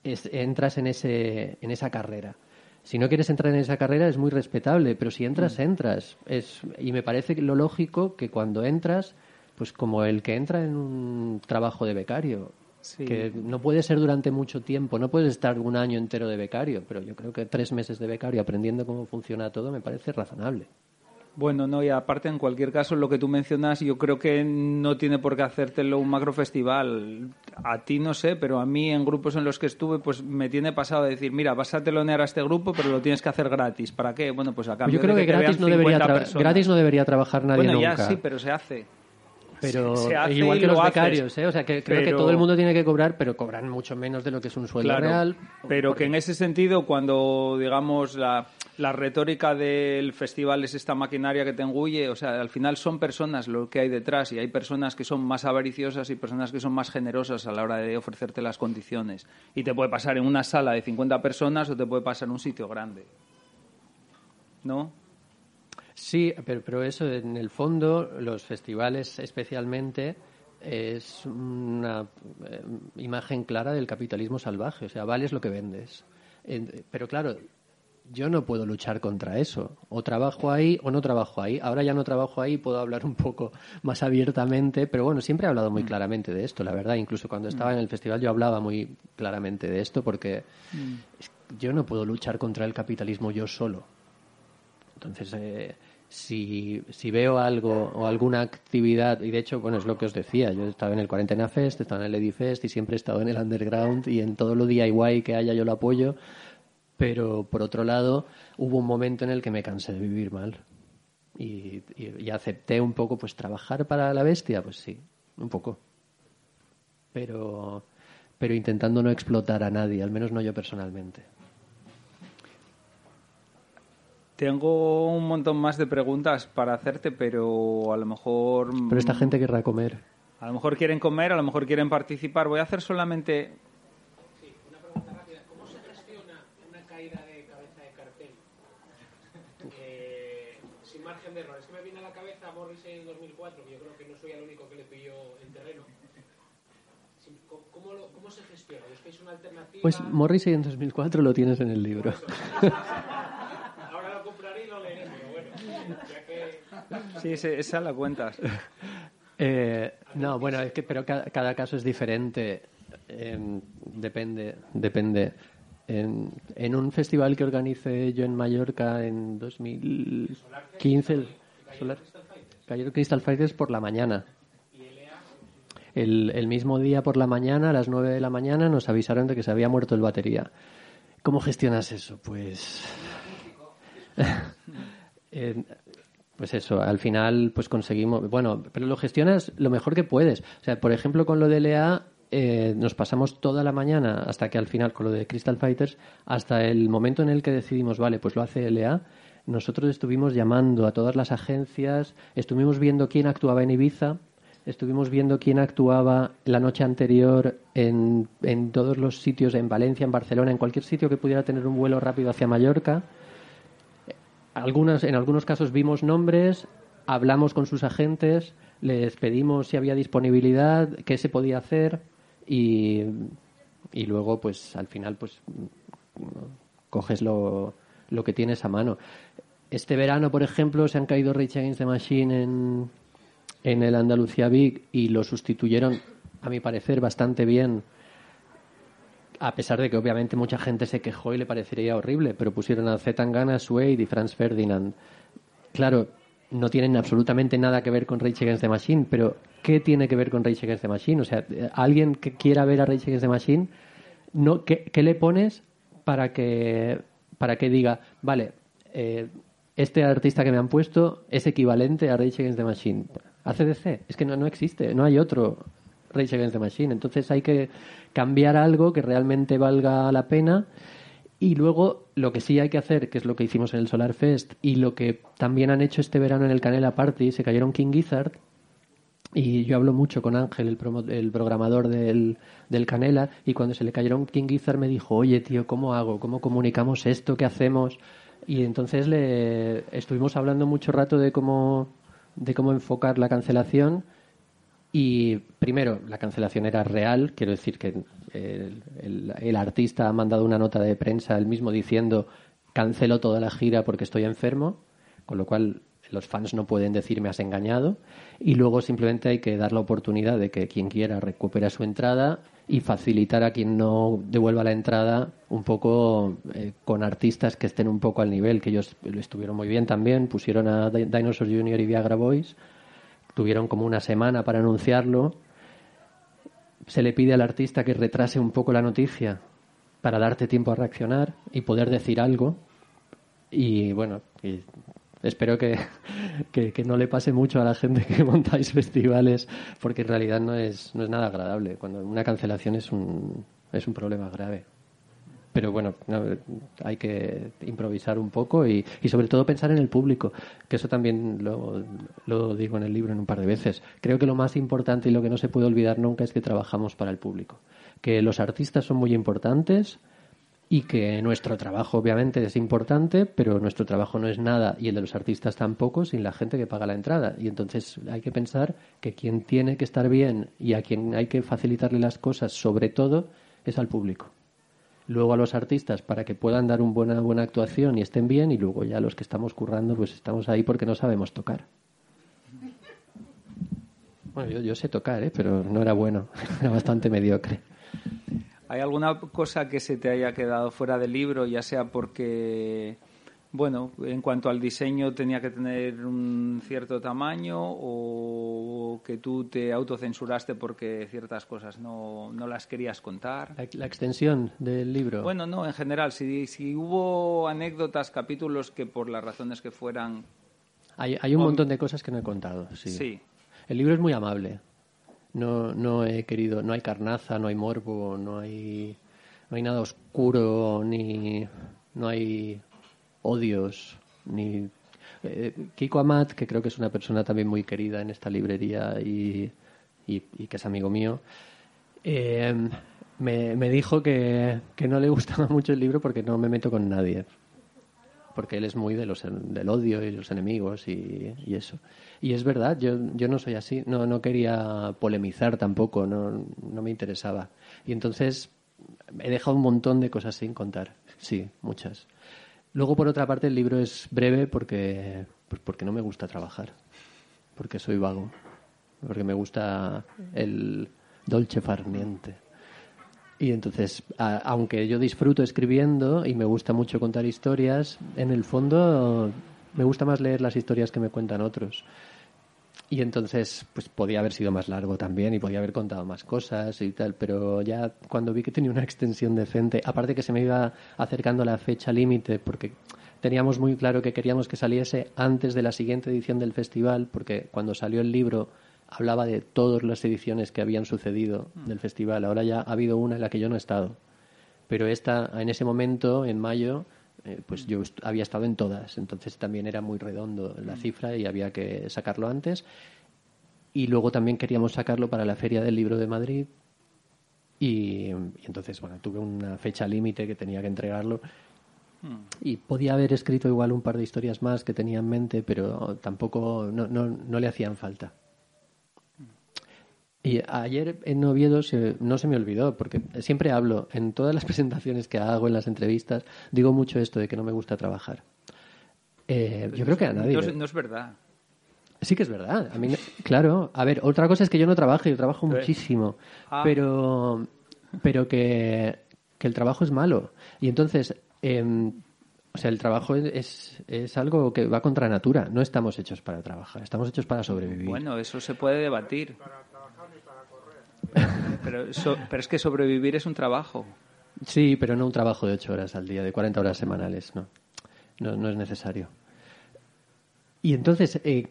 S3: es- entras en, ese, en esa carrera. Si no quieres entrar en esa carrera es muy respetable, pero si entras, entras. Es, y me parece lo lógico que cuando entras, pues como el que entra en un trabajo de becario,
S2: Sí.
S3: que no puede ser durante mucho tiempo, no puedes estar un año entero de becario, pero yo creo que tres meses de becario aprendiendo cómo funciona todo me parece razonable.
S2: Bueno, no, y aparte, en cualquier caso, lo que tú mencionas, yo creo que no tiene por qué hacértelo un macrofestival. A ti no sé, pero a mí en grupos en los que estuve, pues me tiene pasado de decir, mira, vas a telonear a este grupo, pero lo tienes que hacer gratis. ¿Para qué? Bueno, pues a cambio
S3: yo creo
S2: de
S3: que, gratis, no debería
S2: 50
S3: tra-
S2: personas.
S3: gratis no debería trabajar nadie
S2: bueno,
S3: nunca.
S2: ya sí, pero se hace.
S3: pero
S2: se hace
S3: igual que
S2: lo
S3: los
S2: haces.
S3: becarios, ¿eh? o sea, que creo que todo el mundo tiene que cobrar, pero cobran mucho menos de lo que es un sueldo
S2: Claro,
S3: real.
S2: pero que en ese sentido, cuando, digamos, la, la retórica del festival es esta maquinaria que te engulle, o sea, al final son personas lo que hay detrás y hay personas que son más avariciosas y personas que son más generosas a la hora de ofrecerte las condiciones. Y te puede pasar en una sala de 50 personas o te puede pasar en un sitio grande. ¿No?
S3: Sí, pero, pero eso en el fondo, los festivales especialmente, es una eh, imagen clara del capitalismo salvaje. O sea, vales lo que vendes. En- pero claro, yo no puedo luchar contra eso. O trabajo ahí o no trabajo ahí. Ahora ya no trabajo ahí, puedo hablar un poco más abiertamente, pero bueno, siempre he hablado muy claramente de esto, la verdad. Incluso cuando estaba en el festival yo hablaba muy claramente de esto porque yo no puedo luchar contra el capitalismo yo solo. Entonces, eh, si, si veo algo o alguna actividad, y de hecho, bueno, es lo que os decía, yo he estado en el Cuarentena Fest, he estado en el Edifest y siempre he estado en el Underground y en todo lo DIY que haya yo lo apoyo, pero por otro lado hubo un momento en el que me cansé de vivir mal y, y, acepté un poco pues trabajar para la bestia, pues sí, un poco. Pero, pero intentando no explotar a nadie, al menos no yo personalmente.
S2: Tengo un montón más de preguntas para hacerte, pero a lo mejor...
S3: Pero esta gente querrá comer.
S2: A lo mejor quieren comer, a lo mejor quieren participar. Voy a hacer solamente
S5: en 2004, que yo creo que no soy el único que le pilló el terreno. ¿Cómo, cómo se gestiona? ¿Es una alternativa?
S3: Pues Morrissey en 2004 lo tienes en el libro. (laughs)
S5: Ahora lo compraré y lo leeré, pero bueno, ya que...
S2: Sí, esa la cuentas. (laughs)
S3: Eh, no, bueno, es que, pero cada, cada caso es diferente. Eh, depende, depende. En, en, un festival que organicé yo en Mallorca en 2015, Solar, Cayeron Crystal Fighters por la mañana. El, el, mismo día por la mañana, a las 9 de la mañana, nos avisaron de que se había muerto el batería. ¿Cómo gestionas eso? Pues. (laughs) eh, pues eso, al final pues conseguimos. Bueno, pero lo gestionas lo mejor que puedes. O sea, por ejemplo, con lo de LA, eh, nos pasamos toda la mañana hasta que al final, con lo de Crystal Fighters, hasta el momento en el que decidimos, vale, pues lo hace LA nosotros estuvimos llamando a todas las agencias, estuvimos viendo quién actuaba en Ibiza, estuvimos viendo quién actuaba la noche anterior en, todos los sitios, en Valencia, en Barcelona, en cualquier sitio que pudiera tener un vuelo rápido hacia Mallorca. En algunos casos vimos nombres, hablamos con sus agentes, les pedimos si había disponibilidad, qué se podía hacer y, y luego, pues al final, pues coges lo, lo que tienes a mano. Este verano, por ejemplo, se han caído Rage Against the Machine en, en el Andalucía Big y lo sustituyeron, a mi parecer, bastante bien. A pesar de que obviamente mucha gente se quejó y le parecería horrible, pero pusieron a Zetangana, Suede y Franz Ferdinand. Claro, no tienen absolutamente nada que ver con Rage Against the Machine, pero ¿qué tiene que ver con Rage Against the Machine? O sea, alguien que quiera ver a Rage Against the Machine, no, ¿qué, qué le pones para que, para que diga, vale, eh, este artista que me han puesto es equivalente a Rage Against the Machine. ACDC, es que no, no existe, no hay otro Rage Against the Machine. Entonces hay que cambiar algo que realmente valga la pena. Y luego lo que sí hay que hacer, que es lo que hicimos en el Solar Fest y lo que también han hecho este verano en el Canela Party, se cayeron King Gizzard. Y yo hablo mucho con Ángel, el, el programador del, del, Canela, y cuando se le cayeron King Gizzard me dijo, oye tío, ¿cómo hago? ¿Cómo comunicamos esto? ¿Qué hacemos? Y entonces le estuvimos hablando mucho rato de cómo, de cómo enfocar la cancelación. Y primero, la cancelación era real, quiero decir que el, el, artista ha mandado una nota de prensa él mismo diciendo cancelo toda la gira porque estoy enfermo, con lo cual los fans no pueden decir me has engañado. Y luego simplemente hay que dar la oportunidad de que quien quiera recupere su entrada y facilitar a quien no devuelva la entrada un poco eh, con artistas que estén un poco al nivel, que ellos estuvieron muy bien también, pusieron a Dinosaur Jr. y Viagra Boys, tuvieron como una semana para anunciarlo, se le pide al artista que retrase un poco la noticia para darte tiempo a reaccionar y poder decir algo y bueno, espero (laughs) que, que, no le pase mucho a la gente que (laughs) montáis festivales, porque en realidad no es, no es nada agradable. Cuando una cancelación es un, es un problema grave. Pero bueno, hay que improvisar un poco y, y, sobre todo pensar en el público, que eso también lo, lo digo en el libro en un par de veces. Creo que lo más importante y lo que no se puede olvidar nunca es que trabajamos para el público. Que los artistas son muy importantes, y que nuestro trabajo obviamente es importante, pero nuestro trabajo no es nada y el de los artistas tampoco sin la gente que paga la entrada. Y entonces hay que pensar que quien tiene que estar bien y a quien hay que facilitarle las cosas sobre todo es al público. luego a los artistas para que puedan dar una buena, buena actuación y estén bien, y luego ya los que estamos currando, pues estamos ahí porque no sabemos tocar. Bueno, yo, yo sé tocar, ¿eh? pero no era bueno, (laughs) era bastante mediocre.
S2: ¿Hay alguna cosa que se te haya quedado fuera del libro, ya sea porque, bueno, en cuanto al diseño tenía que tener un cierto tamaño o que tú te autocensuraste porque ciertas cosas no, no las querías contar?
S3: La, la extensión del libro.
S2: Bueno, no, en general, si, si hubo anécdotas, capítulos que por las razones que fueran...
S3: Hay, hay un montón de cosas que no he contado, sí.
S2: Sí.
S3: El libro es muy amable. No, no he querido, no hay carnaza, no hay morbo, no hay, no hay nada oscuro, ni no hay odios, ni eh, Kiko Amat, que creo que es una persona también muy querida en esta librería y, y- que es amigo mío, eh, me, me dijo que, que no le gustaba (laughs) mucho el libro porque no me meto con nadie porque él es muy de los, del odio y los enemigos y, y eso. Y es verdad, yo, yo no soy así, no, no quería polemizar tampoco, no, no me interesaba. Y entonces he dejado un montón de cosas sin contar, sí, muchas. Luego, por otra parte, el libro es breve porque, pues porque no me gusta trabajar, porque soy vago, porque me gusta el dolce far niente. Y entonces, a- aunque yo disfruto escribiendo y me gusta mucho contar historias, en el fondo me gusta más leer las historias que me cuentan otros. Y entonces, pues podía haber sido más largo también y podía haber contado más cosas y tal, pero ya cuando vi que tenía una extensión decente, aparte que se me iba acercando la fecha límite, porque teníamos muy claro que queríamos que saliese antes de la siguiente edición del festival, porque cuando salió el libro hablaba de todas las ediciones que habían sucedido del festival. Ahora ya ha habido una en la que yo no he estado. Pero esta, en ese momento, en mayo, eh, pues yo est- había estado en todas. Entonces también era muy redondo la cifra y había que sacarlo antes. Y luego también queríamos sacarlo para la Feria del Libro de Madrid. Y, y entonces, bueno, tuve una fecha límite que tenía que entregarlo. Y podía haber escrito igual un par de historias más que tenía en mente, pero tampoco, no, no, no le hacían falta. Y ayer en Oviedo se- no se me olvidó, porque siempre hablo, en todas las (laughs) presentaciones que hago, en las entrevistas, digo mucho esto de que no me gusta trabajar. Eh, yo creo que a nadie.
S2: No, es- no es verdad.
S3: Sí que es verdad. A mí, claro. A ver, otra cosa es que yo no trabajo, yo trabajo muchísimo.
S2: Ah.
S3: Pero, pero que, que el trabajo es malo. Y entonces, em, o sea, el trabajo es, es, es algo que va contra natura. No estamos hechos para trabajar, estamos hechos para sobrevivir.
S2: Bueno, eso se puede debatir. Pero, eso- pero es que sobrevivir es un trabajo.
S3: Sí, pero no un trabajo de ocho horas al día, de 40 horas semanales, no. No, no es necesario. Y entonces, eh,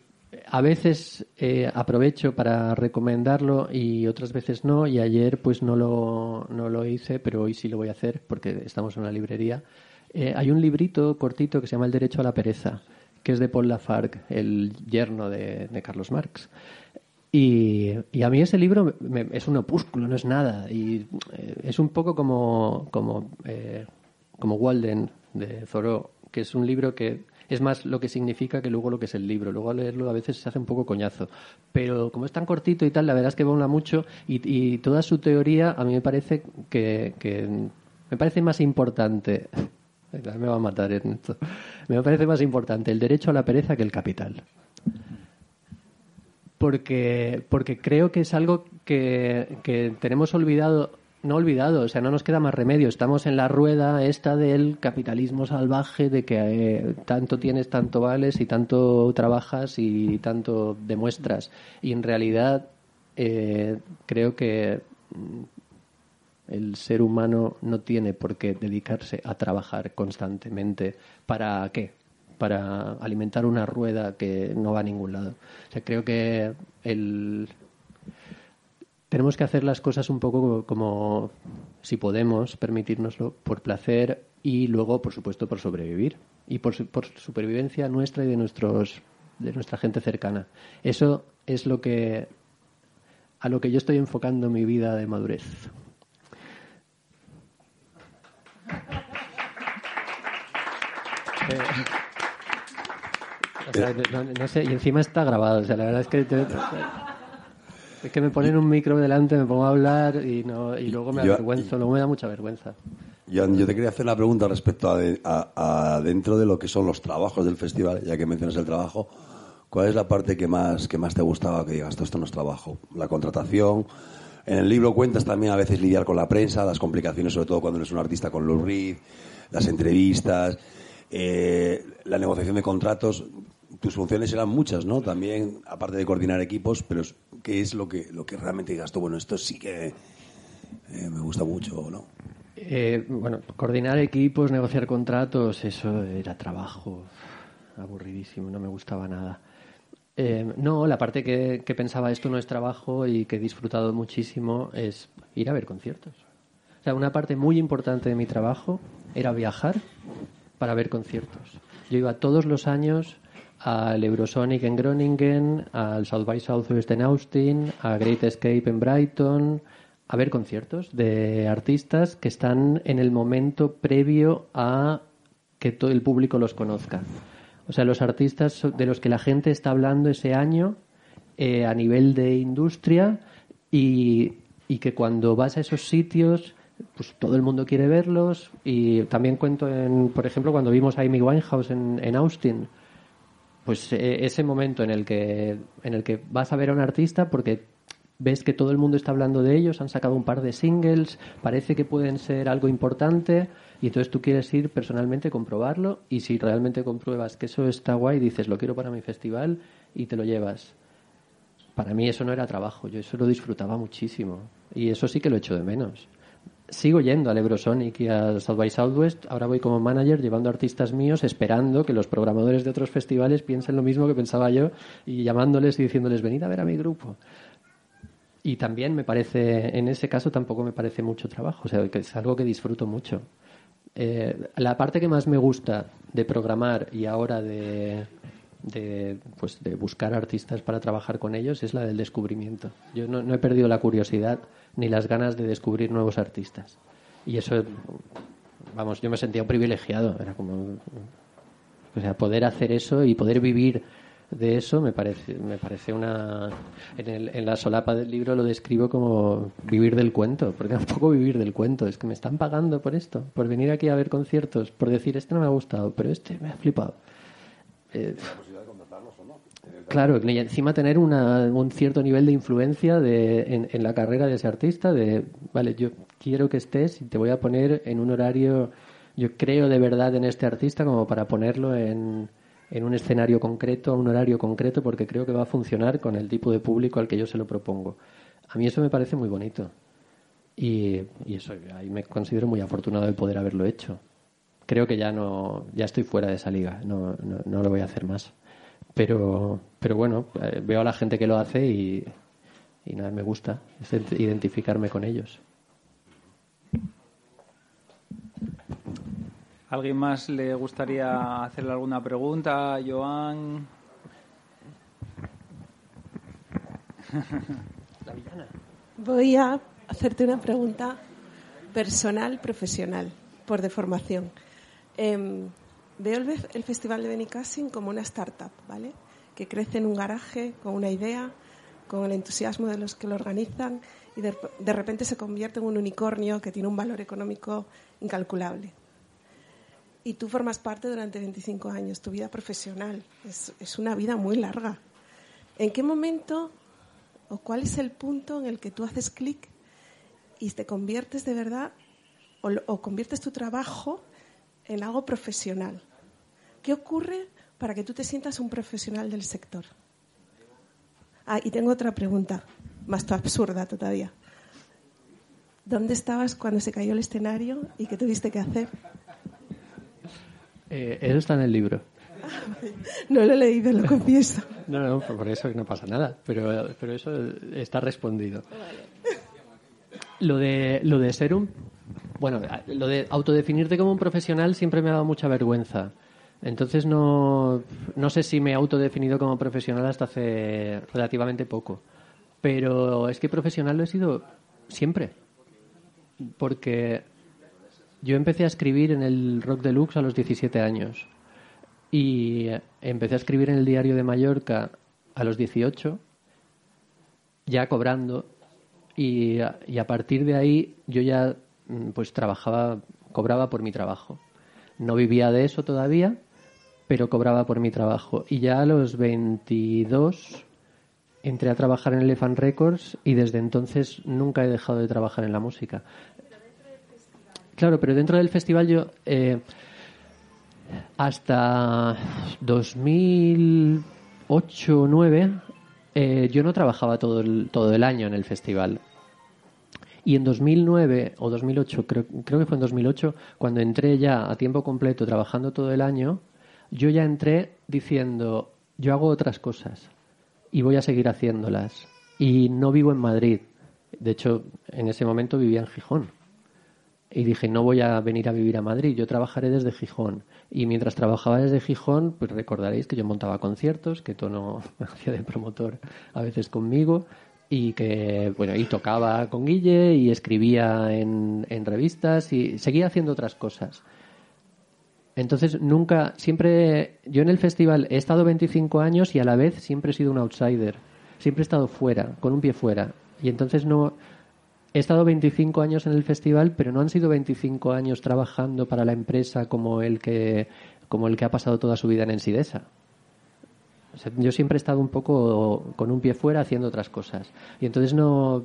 S3: a veces eh, aprovecho para recomendarlo y otras veces no. Y ayer, pues no lo, no lo hice, pero hoy sí lo voy a hacer porque estamos en una librería. Eh, hay un librito cortito que se llama El Derecho a la Pereza, que es de Paul Lafargue, el yerno de, de Carlos Marx. Y, a mí ese libro me- es un opúsculo, no es nada. Y eh, es un poco como, como, eh, como Walden de Thoreau, que es un libro que es más lo que significa que luego lo que es el libro. Luego al leerlo a veces se hace un poco coñazo. Pero como es tan cortito y tal, la verdad es que mola mucho. Y, y toda su teoría a mí me parece que, que me parece más importante. (laughs) Me va a matar en esto. Me parece más importante el derecho a la pereza que el capital porque, porque creo que es algo que, que tenemos olvidado, no olvidado, o sea, no nos queda más remedio. Estamos en la rueda esta del capitalismo salvaje, de que eh, tanto tienes, tanto vales y tanto trabajas y tanto demuestras. Y en realidad eh, creo que mm, el ser humano no tiene por qué dedicarse a trabajar constantemente. ¿Para qué? Para alimentar una rueda que no va a ningún lado. O sea, creo que el... tenemos que hacer las cosas un poco como, si podemos, permitirnoslo, por placer y luego, por supuesto, por sobrevivir. Y por, por supervivencia nuestra y de, nuestros, de nuestra gente cercana. Eso es lo que a lo que yo estoy enfocando mi vida de madurez. Eh, o sea, no, no sé, y encima está grabado. O sea, la verdad es que te- es que me ponen un micro delante, me pongo a hablar y no y luego me
S1: Yo-
S3: avergüenzo, luego me da mucha vergüenza.
S1: Yo te quería hacer una pregunta respecto a, de- a- a dentro de lo que son los trabajos del festival, ya que mencionas el trabajo. ¿Cuál es la parte que más, que más te gustaba que digas, "Todo esto no es trabajo? La contratación. En el libro cuentas también a veces lidiar con la prensa, las complicaciones, sobre todo cuando eres un artista con Lou Reed, las entrevistas, eh, la negociación de contratos. Tus funciones eran muchas, ¿no? También, aparte de coordinar equipos, pero ¿qué es lo que, lo que realmente digas tú? Bueno, esto sí que eh, me gusta mucho, ¿no?
S3: Eh, bueno, coordinar equipos, negociar contratos, eso era trabajo aburridísimo, no me gustaba nada. Eh, no, la parte que, que pensaba esto no es trabajo y que he disfrutado muchísimo es ir a ver conciertos. O sea, una parte muy importante de mi trabajo era viajar para ver conciertos. Yo iba todos los años al Eurosonic en Groningen, al South by Southwest en Austin, a Great Escape en Brighton, a ver conciertos de artistas que están en el momento previo a que todo el público los conozca. O sea, los artistas de los que la gente está hablando ese año eh, a nivel de industria y, y que cuando vas a esos sitios pues todo el mundo quiere verlos y también cuento en, por ejemplo, cuando vimos a Amy Winehouse en, en Austin, pues eh, ese momento en el que en el que vas a ver a un artista porque ves que todo el mundo está hablando de ellos, han sacado un par de singles, parece que pueden ser algo importante y entonces tú quieres ir personalmente a comprobarlo y si realmente compruebas que eso está guay, dices, lo quiero para mi festival y te lo llevas. Para mí eso no era trabajo, yo eso lo disfrutaba muchísimo y eso sí que lo echo de menos. Sigo yendo al Eurosonic y al South by Southwest. Ahora voy como manager llevando artistas míos, esperando que los programadores de otros festivales piensen lo mismo que pensaba yo y llamándoles y diciéndoles, venid a ver a mi grupo. Y también me parece, en ese caso tampoco me parece mucho trabajo, o sea, que es algo que disfruto mucho. Eh, la parte que más me gusta de programar y ahora de, de, pues de buscar artistas para trabajar con ellos es la del descubrimiento. Yo no, no he perdido la curiosidad ni las ganas de descubrir nuevos artistas. Y eso, vamos, yo me sentía un privilegiado. Era como, o sea, poder hacer eso y poder vivir de eso me parece, me parece una. En, el- en la solapa del libro lo describo como vivir del cuento, porque (laughs) tampoco vivir del cuento, es que me están pagando por esto, por venir aquí a ver conciertos, por decir este no me ha gustado, pero este me ha flipado. Eh, Claro, y encima tener una- un cierto nivel de influencia de, en, la carrera de ese artista, de, vale, yo quiero que estés y te voy a poner en un horario, yo creo de verdad en este artista como para ponerlo en, en un escenario concreto, a un horario concreto, porque creo que va a funcionar con el tipo de público al que yo se lo propongo. A mí eso me parece muy bonito. Y, y eso, ahí me considero muy afortunado de poder haberlo hecho. Creo que ya no, ya estoy fuera de esa liga, no, no, no lo voy a hacer más. Pero, pero bueno, eh, veo a la gente que lo hace y, y nada, me gusta es identificarme con ellos.
S2: ¿Alguien más le gustaría hacerle alguna pregunta Joan?
S6: Voy a hacerte una pregunta personal, profesional, por deformación. Em, veo el, Festival de Benicassin como una startup, ¿vale? Que crece en un garaje con una idea, con el entusiasmo de los que lo organizan y de, repente se convierte en un unicornio que tiene un valor económico incalculable. Y tú formas parte durante 25 años, tu vida profesional. Es, una vida muy larga. ¿En qué momento o cuál es el punto en el que tú haces clic y te conviertes de verdad o conviertes tu trabajo en algo profesional? ¿Qué ocurre para que tú te sientas un profesional del sector? Ah, y tengo otra pregunta, más absurda todavía. ¿Dónde estabas cuando se cayó el escenario y qué tuviste que hacer?
S3: Eh, eso está en el libro. (laughs)
S6: No lo he leído, lo confieso. (laughs)
S3: No, no, por eso no pasa nada, pero, pero eso está respondido. Lo de, lo de ser un... Bueno, lo de autodefinirte como un profesional siempre me ha dado mucha vergüenza. Entonces no, no sé si me he autodefinido como profesional hasta hace relativamente poco. Pero es que profesional lo he sido siempre. Porque yo empecé a escribir en el Rock Deluxe a los 17 años. Y empecé a escribir en el diario de Mallorca a los 18, ya cobrando. Y, a- y a partir de ahí yo ya mm, pues trabajaba cobraba por mi trabajo. No vivía de eso todavía, pero cobraba por mi trabajo. Y ya a los 22 entré a trabajar en Elephant Records y desde entonces nunca he dejado de trabajar en la música. Claro, pero dentro del festival yo eh, hasta 2008 o 2009 eh, yo no trabajaba todo el, todo el año en el festival. Y en 2009 o 2008, creo, creo que fue en 2008, cuando entré ya a tiempo completo trabajando todo el año, yo ya entré diciendo, yo hago otras cosas y voy a seguir haciéndolas. Y no vivo en Madrid. De hecho, en ese momento vivía en Gijón. Y dije, no voy a venir a vivir a Madrid, yo trabajaré desde Gijón. Y mientras trabajaba desde Gijón, pues recordaréis que yo montaba conciertos, que Tono (laughs) hacía de promotor a veces conmigo, y que, bueno, y tocaba con Guille, y escribía en, en revistas, y seguía haciendo otras cosas. Entonces, nunca, siempre, yo en el festival he estado 25 años y a la vez siempre he sido un outsider. Siempre he estado fuera, con un pie fuera. Y entonces no, he estado 25 años en el festival, pero no han sido 25 años trabajando para la empresa como el que, como el que ha pasado toda su vida en Ensidesa. yo siempre he estado un poco con un pie fuera haciendo otras cosas. Y entonces no,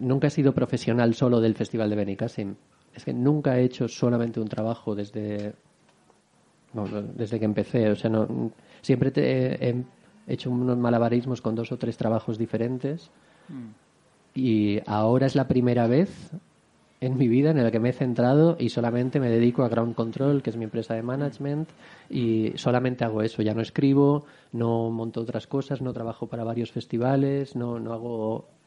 S3: nunca he sido profesional solo del Festival de Benicassim es que nunca he hecho solamente un trabajo desde, desde que empecé. O sea, no, siempre he, hecho unos malabarismos con dos o tres trabajos diferentes. Mm. Y ahora es la primera vez en mi vida en la que me he centrado y solamente me dedico a Ground Control, que es mi empresa de management, y solamente hago eso. Ya no escribo, no monto otras cosas, no trabajo para varios festivales, no, no hago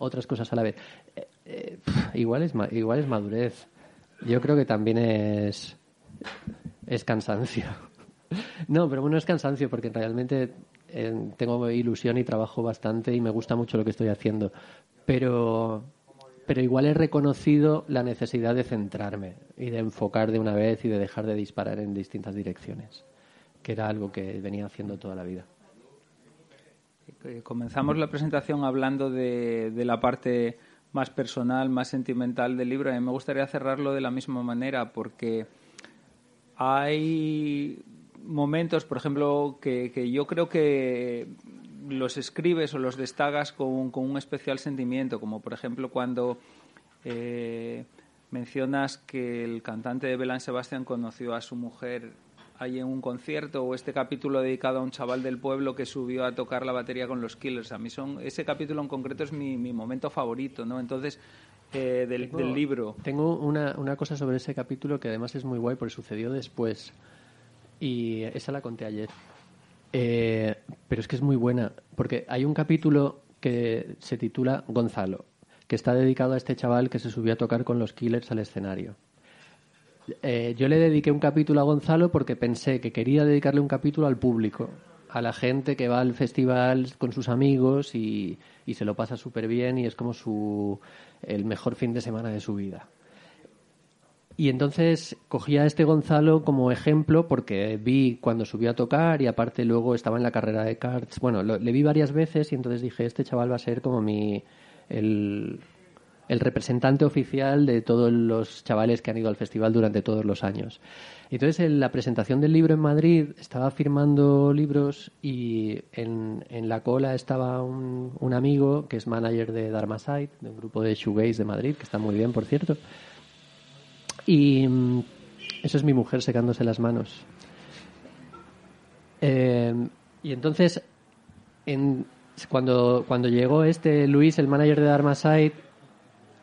S3: otras cosas a la vez. Eh, eh, igual, es, igual es madurez. Yo creo que también es, es cansancio. (laughs) No, pero bueno, es cansancio porque realmente eh, tengo ilusión y trabajo bastante y me gusta mucho lo que estoy haciendo. Pero, pero igual he reconocido la necesidad de centrarme y de enfocar de una vez y de dejar de disparar en distintas direcciones, que era algo que venía haciendo toda la vida.
S2: Comenzamos la presentación hablando de, la parte más personal, más sentimental del libro. A mí me gustaría cerrarlo de la misma manera porque hay momentos, por ejemplo, que, yo creo que los escribes o los destacas con, un especial sentimiento, como por ejemplo cuando eh, mencionas que el cantante de Belán Sebastián conoció a su mujer hay en un concierto o este capítulo dedicado a un chaval del pueblo que subió a tocar la batería con los Killers. A mí son ese capítulo en concreto es mi, momento favorito, ¿no? Entonces eh, del, libro.
S3: Tengo una, una cosa sobre ese capítulo que además es muy guay porque sucedió después y esa la conté ayer. Eh, pero es que es muy buena porque hay un capítulo que se titula Gonzalo que está dedicado a este chaval que se subió a tocar con los Killers al escenario. Eh, yo le dediqué un capítulo a Gonzalo porque pensé que quería dedicarle un capítulo al público, a la gente que va al festival con sus amigos y, se lo pasa súper bien y es como su, el mejor fin de semana de su vida. Y entonces cogí a este Gonzalo como ejemplo porque vi cuando subió a tocar y aparte luego estaba en la carrera de karts. Bueno, le vi varias veces y entonces dije, este chaval va a ser como mi, el, el representante oficial de todos los chavales que han ido al festival durante todos los años. Entonces, en la presentación del libro en Madrid, estaba firmando libros y en, la cola estaba un, amigo que es manager de Dharma Side, de un grupo de shoegaze de Madrid, que está muy bien, por cierto. Y mm, eso es mi mujer secándose las manos. Eh, y entonces, cuando, cuando llegó este Luis, el manager de Dharma Side,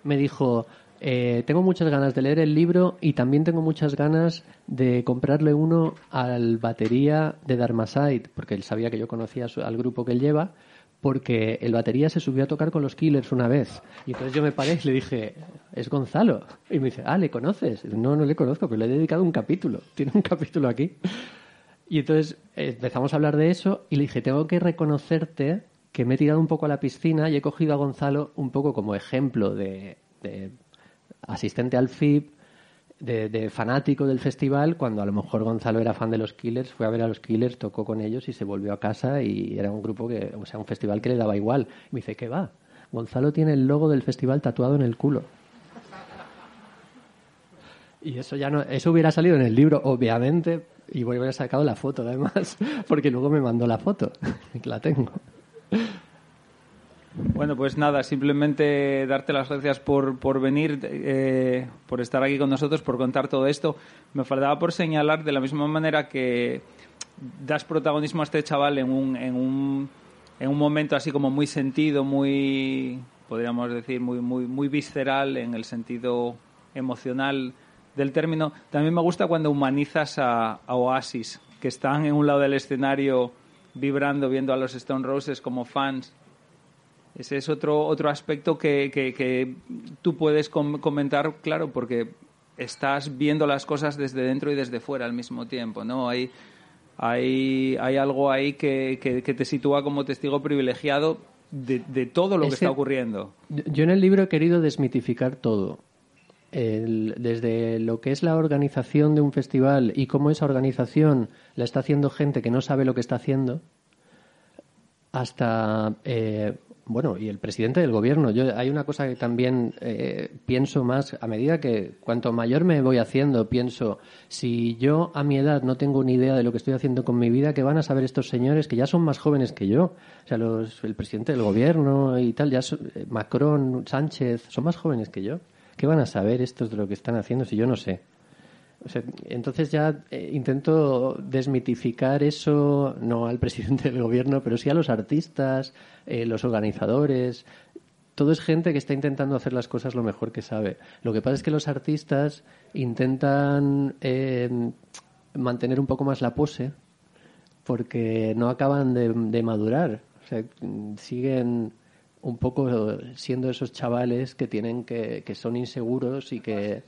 S3: me dijo, eh, tengo muchas ganas de leer el libro y también tengo muchas ganas de comprarle uno al batería de Dharmaside, porque él sabía que yo conocía al grupo que él lleva, porque el batería se subió a tocar con los Killers una vez. Y entonces yo me paré y le dije, es Gonzalo. Y me dice, ah, ¿le conoces? No, no le conozco, pero le he dedicado un capítulo. Tiene un (laughs) capítulo aquí. Y entonces eh, empezamos a hablar de eso y le dije, tengo que reconocerte que me he tirado un poco a la piscina y he cogido a Gonzalo un poco como ejemplo de, asistente al FIP, de, fanático del festival, cuando a lo mejor Gonzalo era fan de los Killers, fue a ver a los Killers, tocó con ellos y se volvió a casa y era un grupo que, o sea, un festival que le daba igual. me dice, ¿qué va? Gonzalo tiene el logo del festival tatuado en el culo. Y eso ya no, eso hubiera salido en el libro, obviamente, y voy a haber sacado la foto además, (laughs) porque luego me mandó la foto, (laughs) la tengo.
S2: Bueno, pues nada, simplemente darte las gracias por, por venir, eh, por estar aquí con nosotros, por contar todo esto. Me faltaba por señalar de la misma manera que das protagonismo a este chaval en un, en un, en un momento así como muy sentido, muy, podríamos decir, muy, muy, muy visceral en el sentido emocional del término. También me gusta cuando humanizas a, a Oasis, que están en un lado del escenario vibrando, viendo a los Stone Roses como fans ese es otro, otro aspecto que, que, tú puedes comentar, claro, porque estás viendo las cosas desde dentro y desde fuera al mismo tiempo, ¿no? Hay, hay, hay algo ahí que, que, te sitúa como testigo privilegiado de, de todo lo que está ocurriendo.
S3: Yo en el libro he querido desmitificar todo. Desde lo que es la organización de un festival y cómo esa organización la está haciendo gente que no sabe lo que está haciendo, hasta eh, bueno, y el presidente del gobierno. Yo, hay una cosa que también eh, pienso más, a medida que cuanto mayor me voy haciendo, pienso, si yo a mi edad no tengo ni idea de lo que estoy haciendo con mi vida, ¿qué van a saber estos señores que ya son más jóvenes que yo? O sea, los, el presidente del gobierno y tal, ya eh, Macron, Sánchez, son más jóvenes que yo. ¿Qué van a saber estos de lo que están haciendo si yo no sé? entonces ya eh, intento desmitificar eso, no al (laughs) presidente del gobierno, pero sí a los artistas, eh, los organizadores. Todo es gente que está intentando hacer las cosas lo mejor que sabe. Lo que pasa es que los artistas intentan eh, mantener un poco más la pose porque no acaban de, madurar. O sea, siguen un poco siendo esos chavales que tienen que, que son inseguros y que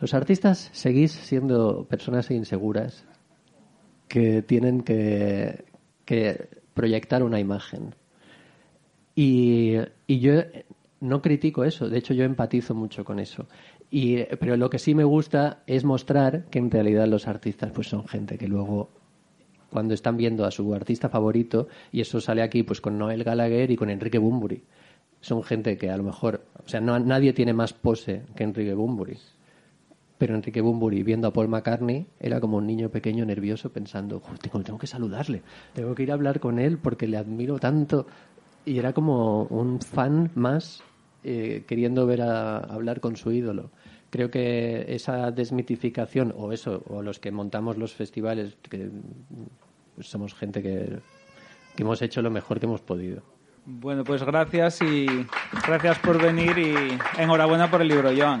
S3: los artistas seguís siendo personas inseguras que tienen que, proyectar una imagen. Y, yo no critico eso, de hecho yo empatizo mucho con eso. Y, pero lo que sí me gusta es mostrar que en realidad los artistas pues son gente que luego cuando están viendo a su artista favorito y eso sale aquí pues con Noel Gallagher y con Enrique Bumburi son gente que a lo mejor o sea no, nadie tiene más pose que Enrique Bumburi pero Enrique Bumburi, viendo a Paul McCartney, era como un niño pequeño nervioso pensando, tengo, que saludarle, tengo que ir a hablar con él porque le admiro tanto. Y era como un fan más eh, queriendo ver a, hablar con su ídolo. Creo que esa desmitificación, o eso, o los que montamos los festivales, somos gente que, hemos hecho lo mejor que hemos podido.
S2: Bueno, pues gracias y gracias por venir y enhorabuena por el libro, Joan